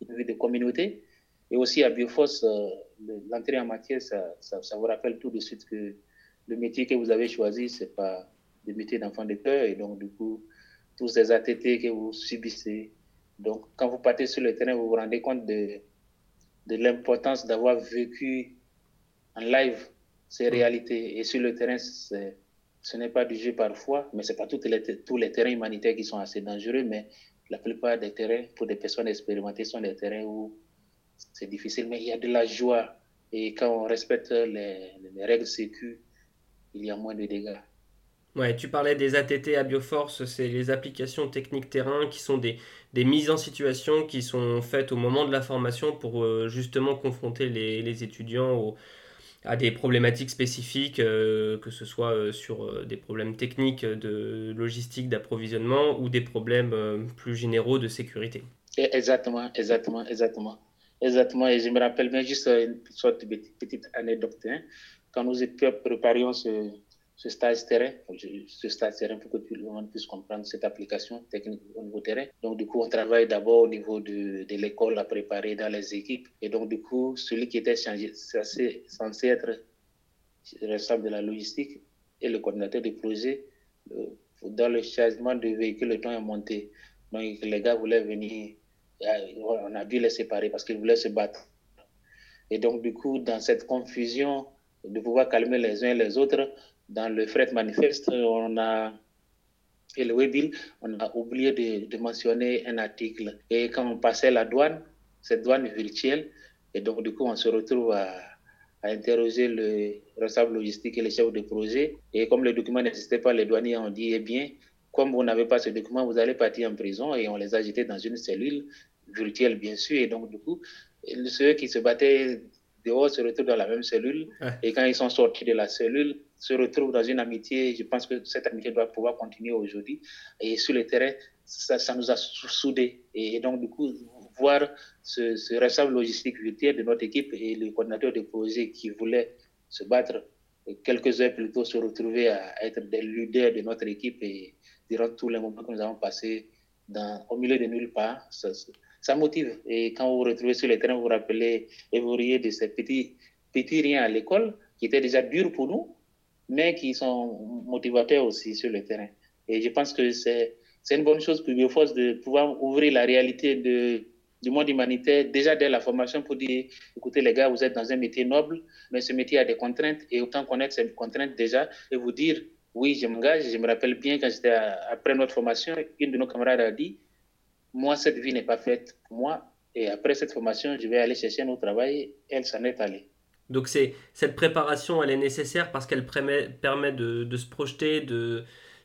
une vie de communauté. Et aussi à Bioforce, euh, l'entrée en matière, ça, ça, ça, vous rappelle tout de suite que le métier que vous avez choisi, c'est pas le métier d'enfant de cœur. Et donc, du coup, tous ces ATT que vous subissez. Donc, quand vous partez sur le terrain, vous vous rendez compte de, de l'importance d'avoir vécu en live ces réalités. Et sur le terrain, ce n'est pas du jeu parfois, mais ce n'est pas tous les, tous les terrains humanitaires qui sont assez dangereux, mais la plupart des terrains, pour des personnes expérimentées, sont des terrains où c'est difficile, mais il y a de la joie. Et quand on respecte les, les règles sécu, il y a moins de dégâts. Ouais, tu parlais des ATT à Bioforce, c'est les applications techniques terrain qui sont des, des, mises en situation qui sont faites au moment de la formation pour euh, justement confronter les, les étudiants au, à des problématiques spécifiques, euh, que ce soit euh, sur des problèmes techniques de logistique, d'approvisionnement ou des problèmes plus généraux de sécurité. Exactement, exactement, exactement. Exactement, et je me rappelle bien juste une sorte de petite anecdote. Hein. Quand nous préparions ce, stage terrain, ce stage terrain pour que tout le monde puisse comprendre cette application technique au niveau terrain. Donc, du coup, on travaille d'abord au niveau de, l'école à préparer dans les équipes. Et donc, du coup, celui qui était changé, censé être responsable de la logistique et le coordinateur du projet, euh, dans le changement de véhicule, le temps est monté. Donc, les gars voulaient venir, euh, on a dû les séparer parce qu'ils voulaient se battre. Et donc, du coup, dans cette confusion, de pouvoir calmer les uns et les autres, dans le fret manifeste, on a et le webbill, on a oublié de, mentionner un article. Et quand on passait la douane, cette douane virtuelle, et donc du coup, on se retrouve à, à interroger le responsable logistique et le chef de projet. Et comme le document n'existait pas, les douaniers ont dit, eh bien, comme vous n'avez pas ce document, vous allez partir en prison. Et on les a jetés dans une cellule virtuelle, bien sûr. Et donc, du coup, ceux qui se battaient dehors se retrouvent dans la même cellule. Et quand ils sont sortis de la cellule, se retrouvent dans une amitié. Je pense que cette amitié doit pouvoir continuer aujourd'hui. Et sur le terrain, ça, ça, nous a soudés. Et donc, du coup, voir ce, ce responsable logistique virtuel de notre équipe et le coordinateur de projet qui voulait se battre quelques heures plus tôt, se retrouver à être des leaders de notre équipe et durant tous les moments que nous avons passés dans, au milieu de nulle part, ça, ça motive. Et quand vous vous retrouvez sur le terrain, vous vous rappelez et vous riez de ces petits, petits riens à l'école qui étaient déjà durs pour nous, mais qui sont motivateurs aussi sur le terrain. Et je pense que c'est une bonne chose pour Bioforce de pouvoir ouvrir la réalité du monde humanitaire déjà dès la formation pour dire, écoutez les gars, vous êtes dans un métier noble, mais ce métier a des contraintes et autant connaître ces contraintes déjà et vous dire, oui, je m'engage. Je me rappelle bien quand j'étais après notre formation, une de nos camarades a dit, moi, cette vie n'est pas faite pour moi. Et après cette formation, je vais aller chercher un autre travail. Elle s'en est allée. Donc c'est cette préparation, elle est nécessaire parce qu'elle permet, de, se projeter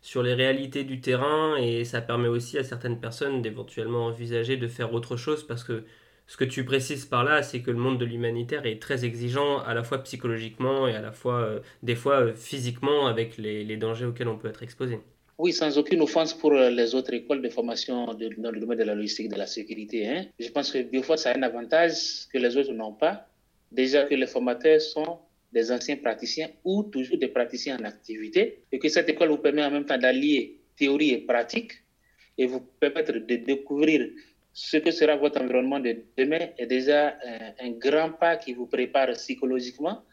sur les réalités du terrain et ça permet aussi à certaines personnes d'éventuellement envisager de faire autre chose parce que ce que tu précises par là, c'est que le monde de l'humanitaire est très exigeant à la fois psychologiquement et à la fois euh, des fois euh, physiquement avec les dangers auxquels on peut être exposé. Oui, sans aucune offense pour euh, les autres écoles de formation dans le domaine de la logistique, de la sécurité. Hein. Je pense que Bioforce a un avantage que les autres n'ont pas. Déjà que les formateurs sont des anciens praticiens ou toujours des praticiens en activité et que cette école vous permet en même temps d'allier théorie et pratique et vous permettre de découvrir ce que sera votre environnement de demain est déjà un, un grand pas qui vous prépare psychologiquement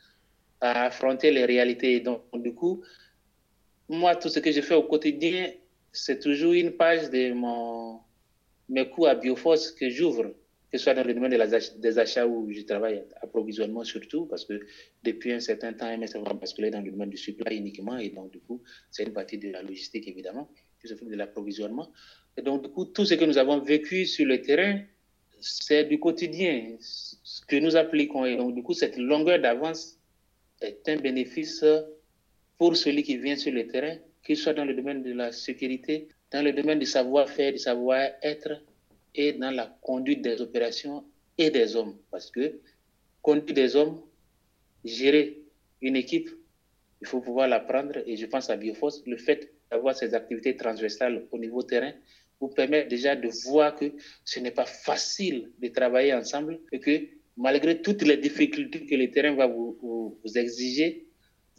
à affronter les réalités. Donc, du coup, moi, tout ce que je fais au quotidien, c'est toujours une page de mon, mes cours à Bioforce que j'ouvre, que ce soit dans le domaine des achats où je travaille, approvisionnement surtout, parce que depuis un certain temps, MS va basculer dans le domaine du supply uniquement, et donc du coup, c'est une partie de la logistique évidemment, qui s'occupe de l'approvisionnement. Et donc du coup, tout ce que nous avons vécu sur le terrain, c'est du quotidien, ce que nous appliquons. Et donc du coup, cette longueur d'avance est un bénéfice pour celui qui vient sur le terrain, qu'il soit dans le domaine de la sécurité, dans le domaine du savoir-faire, du savoir-être et dans la conduite des opérations et des hommes. Parce que conduire des hommes, gérer une équipe, il faut pouvoir l'apprendre. Et je pense à Bioforce, le fait d'avoir ces activités transversales au niveau terrain vous permet déjà de voir que ce n'est pas facile de travailler ensemble et que malgré toutes les difficultés que le terrain va vous, exiger,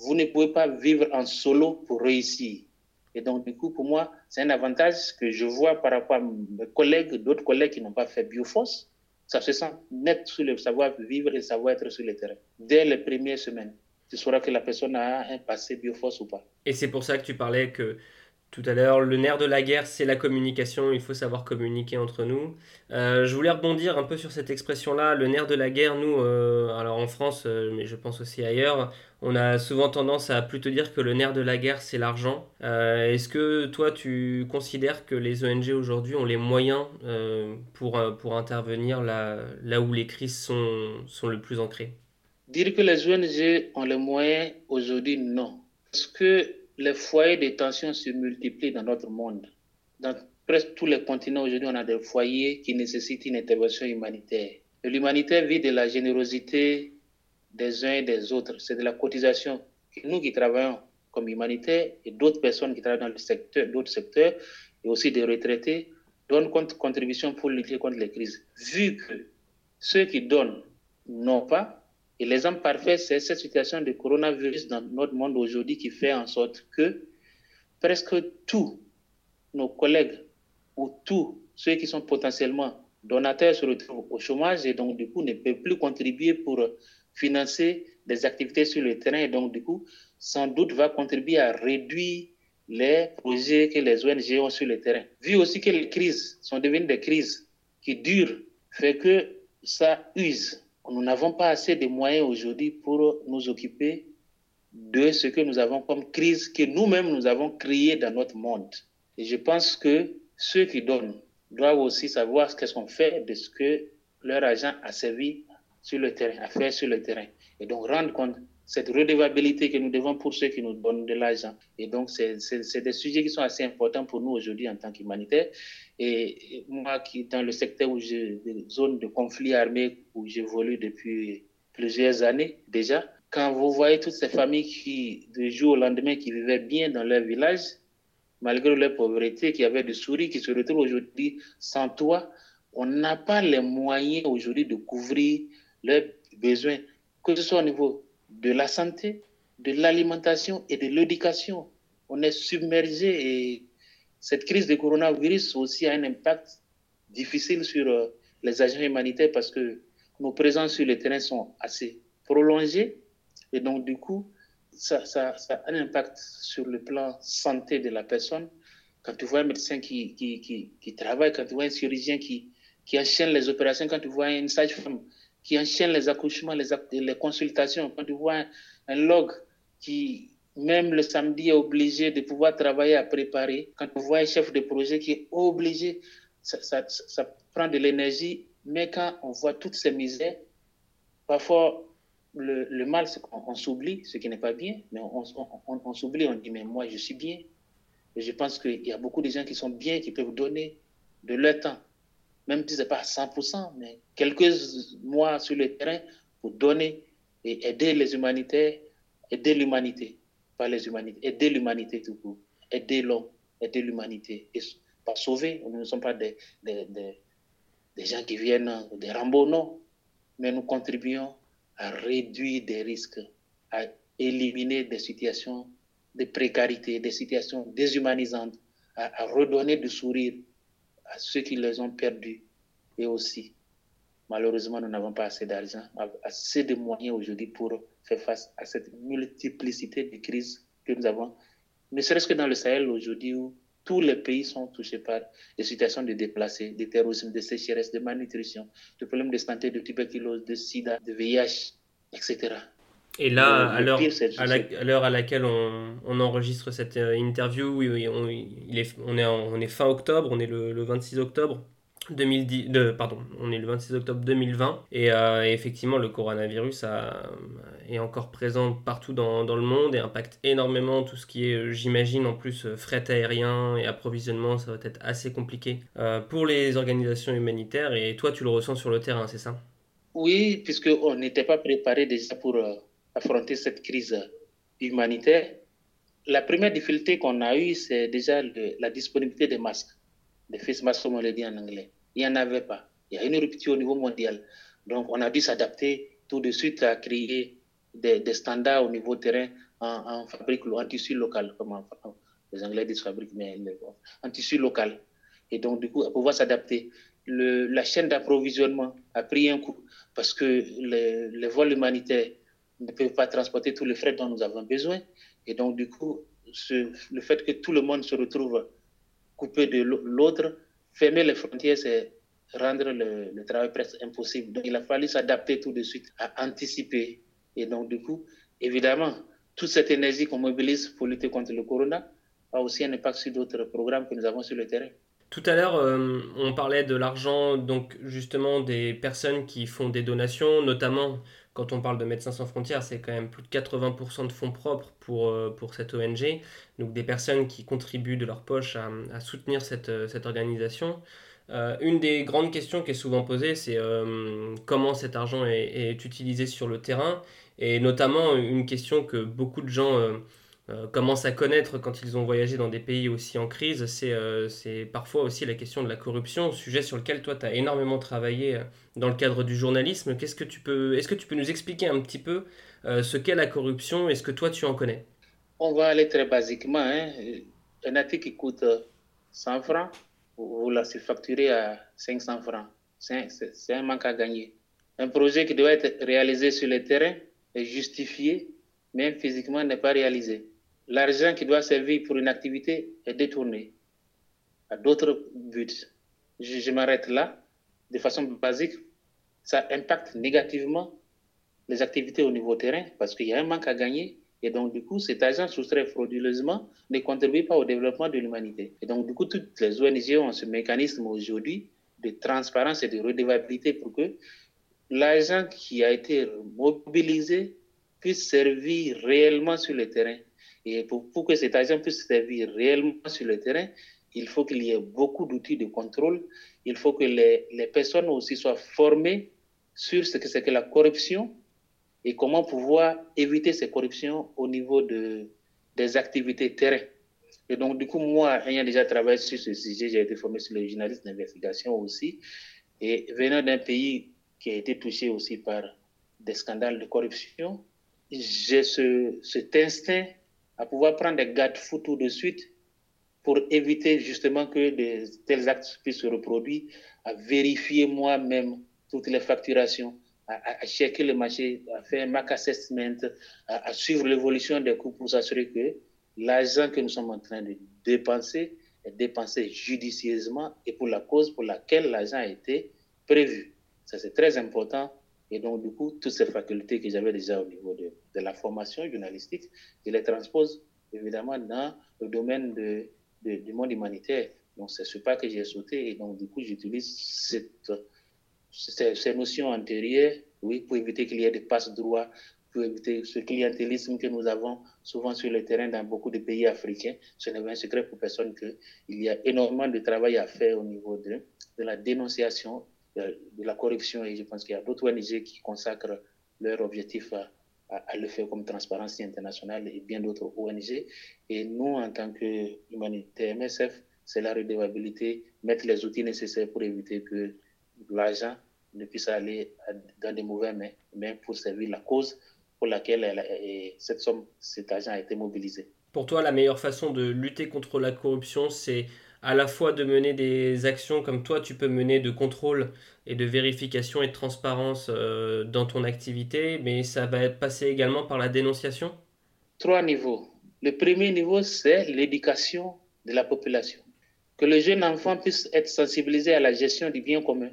vous ne pouvez pas vivre en solo pour réussir. Et donc, du coup, pour moi, c'est un avantage que je vois par rapport à mes collègues, d'autres collègues qui n'ont pas fait Bioforce. Ça se sent net sur le savoir-vivre et savoir-être sur le terrain. Dès les premières semaines, tu sauras que la personne a un passé Bioforce ou pas. Et c'est pour ça que tu parlais que tout à l'heure, le nerf de la guerre, c'est la communication, il faut savoir communiquer entre nous. Euh, je voulais rebondir un peu sur cette expression-là, le nerf de la guerre, nous, euh, alors en France, euh, mais je pense aussi ailleurs, on a souvent tendance à plutôt dire que le nerf de la guerre, c'est l'argent. Est-ce que toi, tu considères que les ONG aujourd'hui ont les moyens pour, pour intervenir là, là où les crises sont, sont le plus ancrées? Dire que les ONG ont les moyens aujourd'hui, non. Parce que les foyers de tension se multiplient dans notre monde. Dans presque tous les continents aujourd'hui, on a des foyers qui nécessitent une intervention humanitaire. L'humanitaire vit de la générosité des uns et des autres. C'est de la cotisation. Nous qui travaillons comme humanitaires et d'autres personnes qui travaillent dans le secteur, d'autres secteurs, et aussi des retraités, donnent compte contribution pour lutter contre les crises. Vu que ceux qui donnent n'ont pas, et l'exemple parfait, c'est cette situation de coronavirus dans notre monde aujourd'hui qui fait en sorte que presque tous nos collègues ou tous ceux qui sont potentiellement donateurs se retrouvent au chômage et donc du coup ne peuvent plus contribuer pour financer des activités sur le terrain et donc du coup sans doute va contribuer à réduire les projets que les ONG ont sur le terrain. Vu aussi que les crises sont devenues des crises qui durent, fait que ça use nous n'avons pas assez de moyens aujourd'hui pour nous occuper de ce que nous avons comme crise que nous-mêmes nous avons créé dans notre monde. Et je pense que ceux qui donnent doivent aussi savoir ce qu'est-ce qu'on fait de ce que leur agent a servi sur le terrain, a fait sur le terrain. Et donc rendre compte cette redevabilité que nous devons pour ceux qui nous donnent de l'argent. Et donc, c'est des sujets qui sont assez importants pour nous aujourd'hui en tant qu'humanitaire. Et moi, qui dans le secteur où j'ai des zones de conflit armé où j'évolue depuis plusieurs années déjà, quand vous voyez toutes ces familles qui, du jour au lendemain, qui vivaient bien dans leur village, malgré leur pauvreté, qui avaient des souris, qui se retrouvent aujourd'hui sans toit, on n'a pas les moyens aujourd'hui de couvrir leurs besoins, que ce soit au niveau de la santé, de l'alimentation et de l'éducation. On est submergé et cette crise de coronavirus aussi a un impact difficile sur euh, les agents humanitaires parce que nos présences sur le terrain sont assez prolongées et donc du coup, ça, a un impact sur le plan santé de la personne. Quand tu vois un médecin qui travaille, quand tu vois un chirurgien qui, qui enchaîne les opérations, quand tu vois une sage-femme qui enchaîne les accouchements, les, consultations. Quand tu vois un, log qui, même le samedi, est obligé de pouvoir travailler à préparer, quand tu vois un chef de projet qui est obligé, ça, prend de l'énergie, mais quand on voit toutes ces misères, parfois le, mal, c'est qu'on s'oublie, ce qui n'est pas bien, mais on, s'oublie, on dit, mais moi, je suis bien. Je pense qu'il y a beaucoup de gens qui sont bien, qui peuvent donner de leur temps même si ce n'est pas à 100%, mais quelques mois sur le terrain pour donner et aider les humanitaires, aider l'humanité, pas les humanités, aider l'humanité tout court, aider l'homme, aider l'humanité, et pas sauver, nous ne sommes pas des, des, des, gens qui viennent des Rambo, non, mais nous contribuons à réduire des risques, à éliminer des situations de précarité, des situations déshumanisantes, à redonner du sourire à ceux qui les ont perdus. Et aussi, malheureusement, nous n'avons pas assez d'argent, assez de moyens aujourd'hui pour faire face à cette multiplicité de crises que nous avons, ne serait-ce que dans le Sahel aujourd'hui où tous les pays sont touchés par des situations de déplacés, de terrorisme, de sécheresse, de malnutrition, de problèmes de santé, de tuberculose, de sida, de VIH, etc. Et là, à l'heure à, à, laquelle on, on, enregistre cette euh, interview, on, il est, on, est on est fin octobre, on est le, le 26 octobre. 2010, de, pardon, on est le 26 octobre 2020 euh, et, effectivement le coronavirus a, est encore présent partout dans, dans, le monde et impacte énormément tout ce qui est, euh, j'imagine, en plus fret aérien et approvisionnement, ça va être assez compliqué pour les organisations humanitaires. Et toi tu le ressens sur le terrain, c'est ça? Oui, puisqu'on n'était pas préparé déjà pour affronter cette crise humanitaire, la première difficulté qu'on a eue, c'est déjà la disponibilité des masques, des face masks, comme on le dit en anglais. Il n'y en avait pas. Il y a une rupture au niveau mondial. Donc, on a dû s'adapter tout de suite à créer des, standards au niveau terrain en, fabrique, en tissu local, comme les Anglais disent fabrique, mais en tissu local. Et donc, du coup, à pouvoir s'adapter. la chaîne d'approvisionnement a pris un coup parce que les, vols humanitaires ne peuvent pas transporter tous les frais dont nous avons besoin. Et donc, du coup, le fait que tout le monde se retrouve coupé de l'autre, fermer les frontières, c'est rendre le, travail presque impossible. Donc, il a fallu s'adapter tout de suite, à anticiper. Et donc, du coup, évidemment, toute cette énergie qu'on mobilise pour lutter contre le corona a aussi un impact sur d'autres programmes que nous avons sur le terrain. Tout à l'heure, euh, on parlait de l'argent, donc justement des personnes qui font des donations, notamment quand on parle de Médecins sans frontières, c'est quand même plus de 80% de fonds propres pour, euh, pour cette ONG, donc des personnes qui contribuent de leur poche à, soutenir cette, euh, cette organisation. une des grandes questions qui est souvent posée, c'est comment cet argent est, utilisé sur le terrain, et notamment une question que beaucoup de gens euh, commencent à connaître quand ils ont voyagé dans des pays aussi en crise, euh, c'est parfois aussi la question de la corruption, sujet sur lequel toi tu as énormément travaillé euh, dans le cadre du journalisme. Qu'est-ce que est-ce que tu peux nous expliquer un petit peu ce qu'est la corruption et ce que toi tu en connais? On va aller très basiquement. Hein. Un article qui coûte 100 francs, vous la facturez à 500 francs. C'est un manque à gagner. Un projet qui doit être réalisé sur le terrain est justifié, mais physiquement n'est pas réalisé l'argent qui doit servir pour une activité est détourné à d'autres buts. Je, m'arrête là. De façon basique, ça impacte négativement les activités au niveau terrain parce qu'il y a un manque à gagner. Et donc, du coup, cet argent soustrait frauduleusement ne contribue pas au développement de l'humanité. Et donc, du coup, toutes les ONG ont ce mécanisme aujourd'hui de transparence et de redevabilité pour que l'argent qui a été mobilisé puisse servir réellement sur le terrain et pour, que cet agent puisse servir réellement sur le terrain, il faut qu'il y ait beaucoup d'outils de contrôle. Il faut que les, les, personnes aussi soient formées sur ce que c'est que la corruption et comment pouvoir éviter ces corruptions au niveau de, des activités terrain. Et donc, du coup, moi, ayant déjà travaillé sur ce sujet, j'ai été formé sur le journalisme d'investigation aussi. Et venant d'un pays qui a été touché aussi par des scandales de corruption, j'ai ce, cet instinct à pouvoir prendre des garde-fous tout de suite pour éviter justement que des, tels actes puissent se reproduire, à vérifier moi-même toutes les facturations, à, checker le marché, à faire un MAC assessment, à, à suivre l'évolution des coûts pour s'assurer que l'argent que nous sommes en train de dépenser est dépensé judicieusement et pour la cause pour laquelle l'argent a été prévu. Ça, c'est très important et donc, du coup, toutes ces facultés que j'avais déjà au niveau de, de, la formation journalistique, je les transpose évidemment dans le domaine de, du monde humanitaire. Donc, c'est ce pas que j'ai sauté. Et donc, du coup, j'utilise cette, ces, ces, notions antérieures oui, pour éviter qu'il y ait des passes droits, pour éviter ce clientélisme que nous avons souvent sur le terrain dans beaucoup de pays africains. Ce n'est pas un secret pour personne qu'il y a énormément de travail à faire au niveau de, de la dénonciation de la corruption et je pense qu'il y a d'autres ONG qui consacrent leur objectif à, le faire comme Transparence internationale et bien d'autres ONG. Et nous, en tant qu'humanité MSF, c'est la redevabilité, mettre les outils nécessaires pour éviter que l'argent ne puisse aller dans des mauvais mains, mais pour servir la cause pour laquelle elle, cette somme, cet argent a été mobilisé. Pour toi, la meilleure façon de lutter contre la corruption, c'est à la fois de mener des actions comme toi tu peux mener de contrôle et de vérification et de transparence euh, dans ton activité, mais ça va passer également par la dénonciation? Trois niveaux. Le premier niveau, c'est l'éducation de la population. Que le jeune enfant puisse être sensibilisé à la gestion du bien commun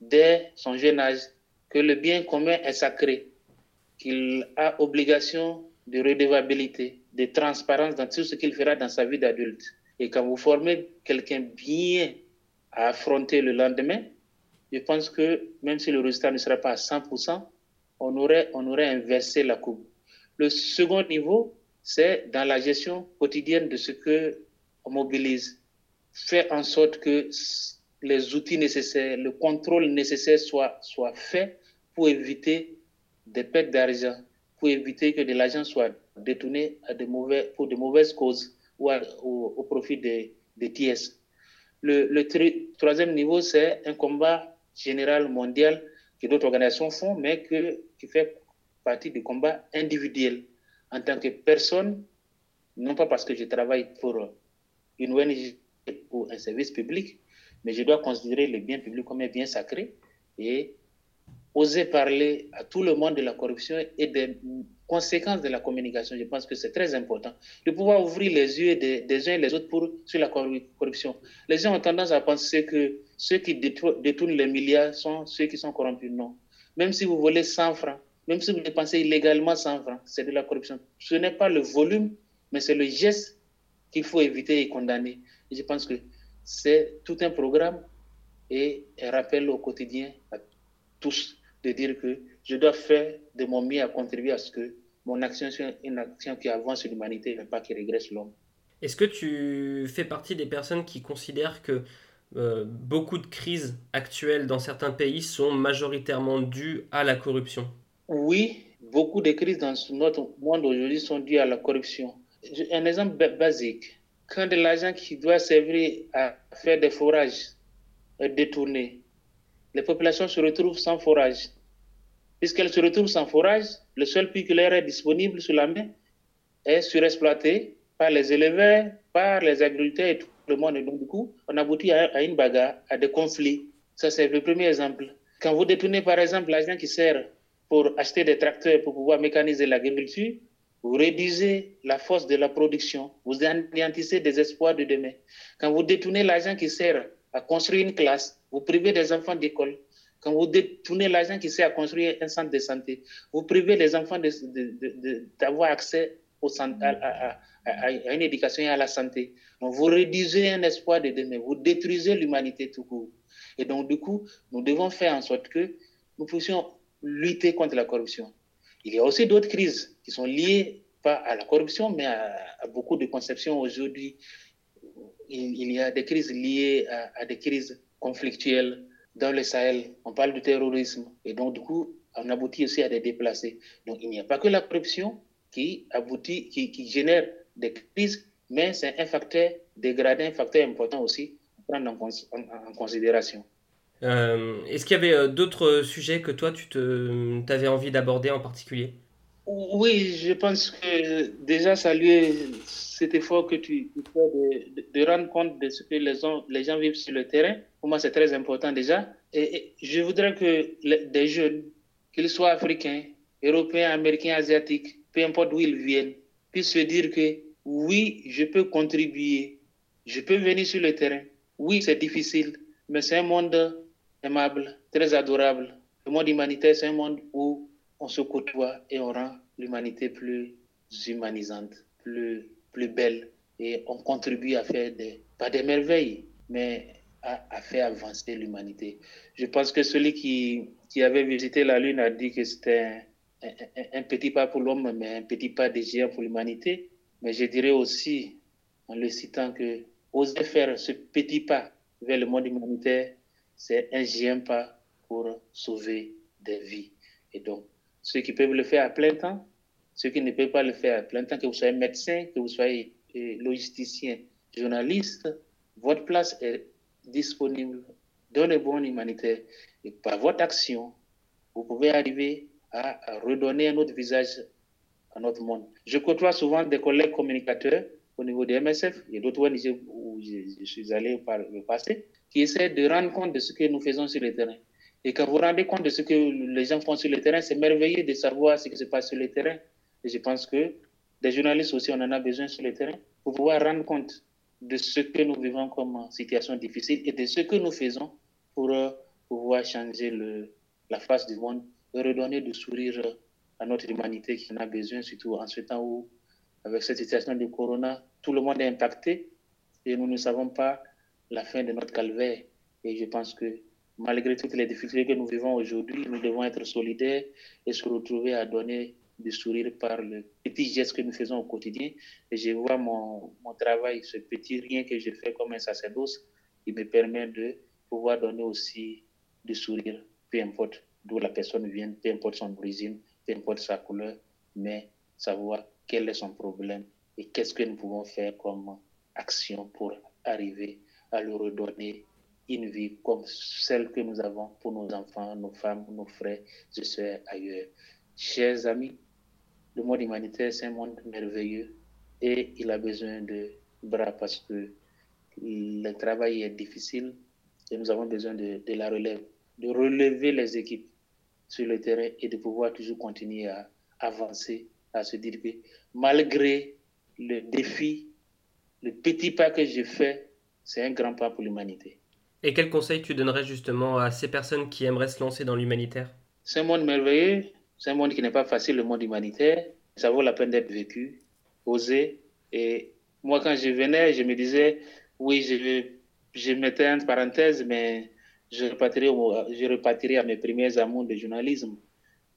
dès son jeune âge, que le bien commun est sacré, qu'il a obligation de redevabilité, de transparence dans tout ce qu'il fera dans sa vie d'adulte et quand vous formez quelqu'un bien à affronter le lendemain, je pense que même si le résultat ne sera pas à 100%, on aurait, inversé la courbe. Le second niveau, c'est dans la gestion quotidienne de ce que on mobilise. Faire en sorte que les outils nécessaires, le contrôle nécessaire soit, fait pour éviter des pertes d'argent, pour éviter que de l'argent soit détourné pour de mauvaises causes ou au, profit des, des TS. Le, troisième niveau, c'est un combat général mondial que d'autres organisations font, mais qui fait partie du combat individuel. En tant que personne, non pas parce que je travaille pour une ONG ou un service public, mais je dois considérer le bien public comme un bien sacré et oser parler à tout le monde de la corruption et de conséquence de la communication, je pense que c'est très important, de pouvoir ouvrir les yeux des, des, uns et les autres pour, sur la corruption. Les gens ont tendance à penser que ceux qui détournent les milliards sont ceux qui sont corrompus. Non. Même si vous volez 100 francs, même si vous dépensez illégalement 100 francs, c'est de la corruption. Ce n'est pas le volume, mais c'est le geste qu'il faut éviter et condamner. Je pense que c'est tout un programme et un rappel au quotidien à tous de dire que je dois faire de mon mieux à contribuer à ce que mon action soit une action qui avance l'humanité et pas qui régresse l'homme. Est-ce que tu fais partie des personnes qui considèrent que euh, beaucoup de crises actuelles dans certains pays sont majoritairement dues à la corruption? Oui, beaucoup de crises dans notre monde aujourd'hui sont dues à la corruption. Un exemple basique, quand de l'argent qui doit servir à faire des forages est détourné, les populations se retrouvent sans forage. Puisqu'elles se retrouvent sans forage, le seul puits est disponible sous la main est surexploité par les éleveurs, par les agriculteurs et tout le monde. Donc, du coup, on aboutit à, à une bagarre, à des conflits. Ça, c'est le premier exemple. Quand vous détournez, par exemple, l'argent qui sert pour acheter des tracteurs pour pouvoir mécaniser l'agriculture, vous réduisez la force de la production, vous anéantissez des espoirs de demain. Quand vous détournez l'argent qui sert à construire une classe, vous privez des enfants d'école. Quand vous détournez l'argent qui sert à construire un centre de santé, vous privez les enfants d'avoir accès au centre, à, à, une éducation et à la santé. Donc, vous réduisez un espoir de demain, vous détruisez l'humanité tout court. Et donc, du coup, nous devons faire en sorte que nous puissions lutter contre la corruption. Il y a aussi d'autres crises qui sont liées pas à la corruption, mais à, beaucoup de conceptions aujourd'hui. Il, y a des crises liées à, des crises conflictuelles dans le Sahel. On parle du terrorisme. Et donc, du coup, on aboutit aussi à des déplacés. Donc, il n'y a pas que la corruption qui aboutit, qui, génère des crises, mais c'est un facteur dégradé, un facteur important aussi à prendre en, considération. Euh, est-ce qu'il y avait euh, d'autres sujets que toi, tu avais envie d'aborder en particulier? Oui, je pense que déjà saluer cet effort que tu, fais de, rendre compte de ce que les gens, les gens vivent sur le terrain. Pour moi, c'est très important déjà. Et, je voudrais que des jeunes, qu'ils soient africains, européens, américains, asiatiques, peu importe d'où ils viennent, puissent se dire que oui, je peux contribuer, je peux venir sur le terrain. Oui, c'est difficile, mais c'est un monde aimable, très adorable. Le monde humanitaire, c'est un monde où on se côtoie et on rend l'humanité plus humanisante, plus, plus belle. Et on contribue à faire des, pas des merveilles, mais à, faire avancer l'humanité. Je pense que celui qui, qui avait visité la Lune a dit que c'était un, un, petit pas pour l'homme, mais un petit pas de géant pour l'humanité. Mais je dirais aussi, en le citant, que oser faire ce petit pas vers le monde humanitaire, c'est un géant pas pour sauver des vies. Et donc, ceux qui peuvent le faire à plein temps, ceux qui ne peuvent pas le faire à plein temps, que vous soyez médecin, que vous soyez euh, logisticien, journaliste, votre place est disponible dans le bon humanitaire. Et par votre action, vous pouvez arriver à, redonner un autre visage à notre monde. Je côtoie souvent des collègues communicateurs au niveau des MSF, a d'autres ONG où je, suis allé par le passé, qui essaie de rendre compte de ce que nous faisons sur le terrain. Et quand vous rendez compte de ce que les gens font sur le terrain, c'est merveilleux de savoir ce qui se passe sur le terrain. Et je pense que des journalistes aussi, on en a besoin sur le terrain pour pouvoir rendre compte de ce que nous vivons comme situation difficile et de ce que nous faisons pour euh, pouvoir changer la face du monde redonner du sourire à notre humanité qui en a besoin, surtout en ce temps où, avec cette situation de corona, tout le monde est impacté et nous ne savons pas la fin de notre calvaire. Et je pense que malgré toutes les difficultés que nous vivons aujourd'hui, nous devons être solidaires et se retrouver à donner du sourire par le petit geste que nous faisons au quotidien. Et je vois mon, mon travail, ce petit rien que je fais comme un sacerdoce, qui me permet de pouvoir donner aussi du sourire, peu importe d'où la personne vient, peu importe son origine, peu importe sa couleur, mais savoir quel est son problème et qu'est-ce que nous pouvons faire comme action pour arriver à leur redonner une vie comme celle que nous avons pour nos enfants, nos femmes, nos frères et sœurs ailleurs. Chers amis, le monde humanitaire, c'est un monde merveilleux et il a besoin de bras parce que le travail est difficile et nous avons besoin de, de la relève, de relever les équipes sur le terrain et de pouvoir toujours continuer à avancer à se dire que malgré le défi, le petit pas que j'ai fait, c'est un grand pas pour l'humanité. Et quel conseil tu donnerais justement à ces personnes qui aimeraient se lancer dans l'humanitaire? C'est un monde merveilleux, c'est un monde qui n'est pas facile, le monde humanitaire. Ça vaut la peine d'être vécu, osé. Et moi, quand je venais, je me disais, oui, je, je mettais une parenthèse, mais je repartirai, je repartirai à mes premiers amours de journalisme.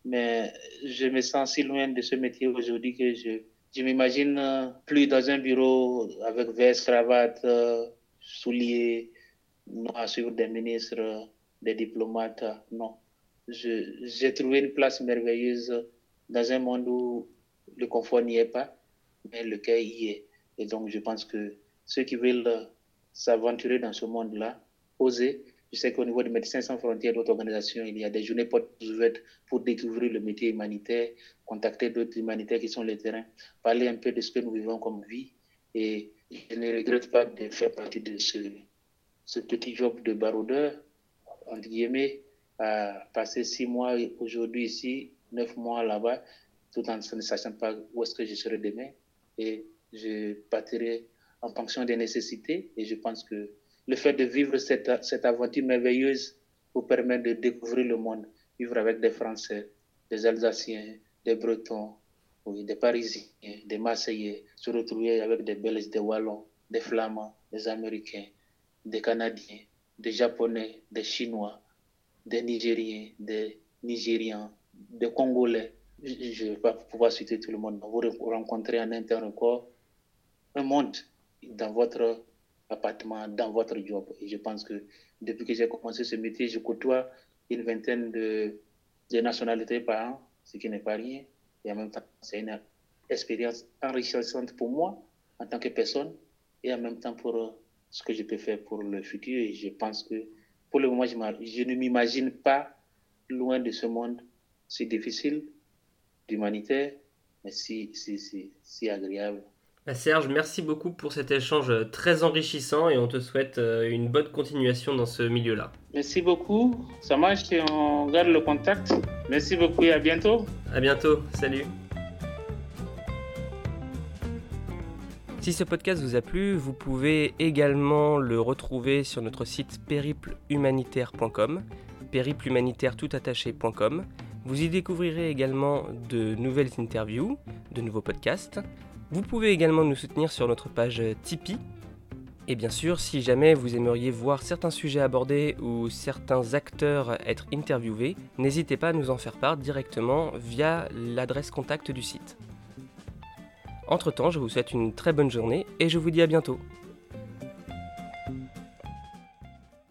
Mais je me sens si loin de ce métier aujourd'hui que je, je m'imagine plus dans un bureau avec veste, cravate, euh, souliers, à suivre des ministres, des diplomates. Non. J'ai trouvé une place merveilleuse dans un monde où le confort n'y est pas, mais le cœur y est. Et donc, je pense que ceux qui veulent s'aventurer dans ce monde-là, oser. Je sais qu'au niveau de Médecins sans frontières, d'autres organisations, il y a des journées portes ouvertes pour découvrir le métier humanitaire, contacter d'autres humanitaires qui sont les terrains, parler un peu de ce que nous vivons comme vie. Et je ne regrette pas de faire partie de ce, ce petit job de baroudeur, entre guillemets, à passer six mois aujourd'hui ici, neuf mois là-bas, tout en ne sachant pas où est-ce que je serai demain. Et je partirai en fonction des nécessités. Et je pense que le fait de vivre cette, cette aventure merveilleuse vous permet de découvrir le monde, vivre avec des Français, des Alsaciens, des Bretons, oui, des Parisiens, des Marseillais, se retrouver avec des Belges, des Wallons, des Flamands, des Américains, des Canadiens, des Japonais, des Chinois, des Nigériens, des Nigérians, des Congolais. Je ne vais pas pouvoir citer tout le monde. Vous rencontrez en interne encore un monde dans votre appartement, dans votre job. Et je pense que depuis que j'ai commencé ce métier, je côtoie une vingtaine de, de nationalités par an, ce qui n'est pas rien. Et en même temps, c'est une expérience enrichissante pour moi en tant que personne et en même temps pour ce que je peux faire pour le futur. Et je pense que pour le moment, je, je ne m'imagine pas loin de ce monde si difficile, d'humanitaire, mais si, si, si, si agréable. Bah, Serge, merci beaucoup pour cet échange très enrichissant et on te souhaite euh, une bonne continuation dans ce milieu-là. Merci beaucoup, ça marche et on garde le contact. Merci beaucoup et à bientôt. À bientôt, salut. Si ce podcast vous a plu, vous pouvez également le retrouver sur notre site périplehumanitaire.com, périplehumanitaire.toutattaché.com. Vous y découvrirez également de nouvelles interviews, de nouveaux podcasts. Vous pouvez également nous soutenir sur notre page Tipeee. Et bien sûr, si jamais vous aimeriez voir certains sujets abordés ou certains acteurs être interviewés, n'hésitez pas à nous en faire part directement via l'adresse contact du site. Entre-temps, je vous souhaite une très bonne journée et je vous dis à bientôt.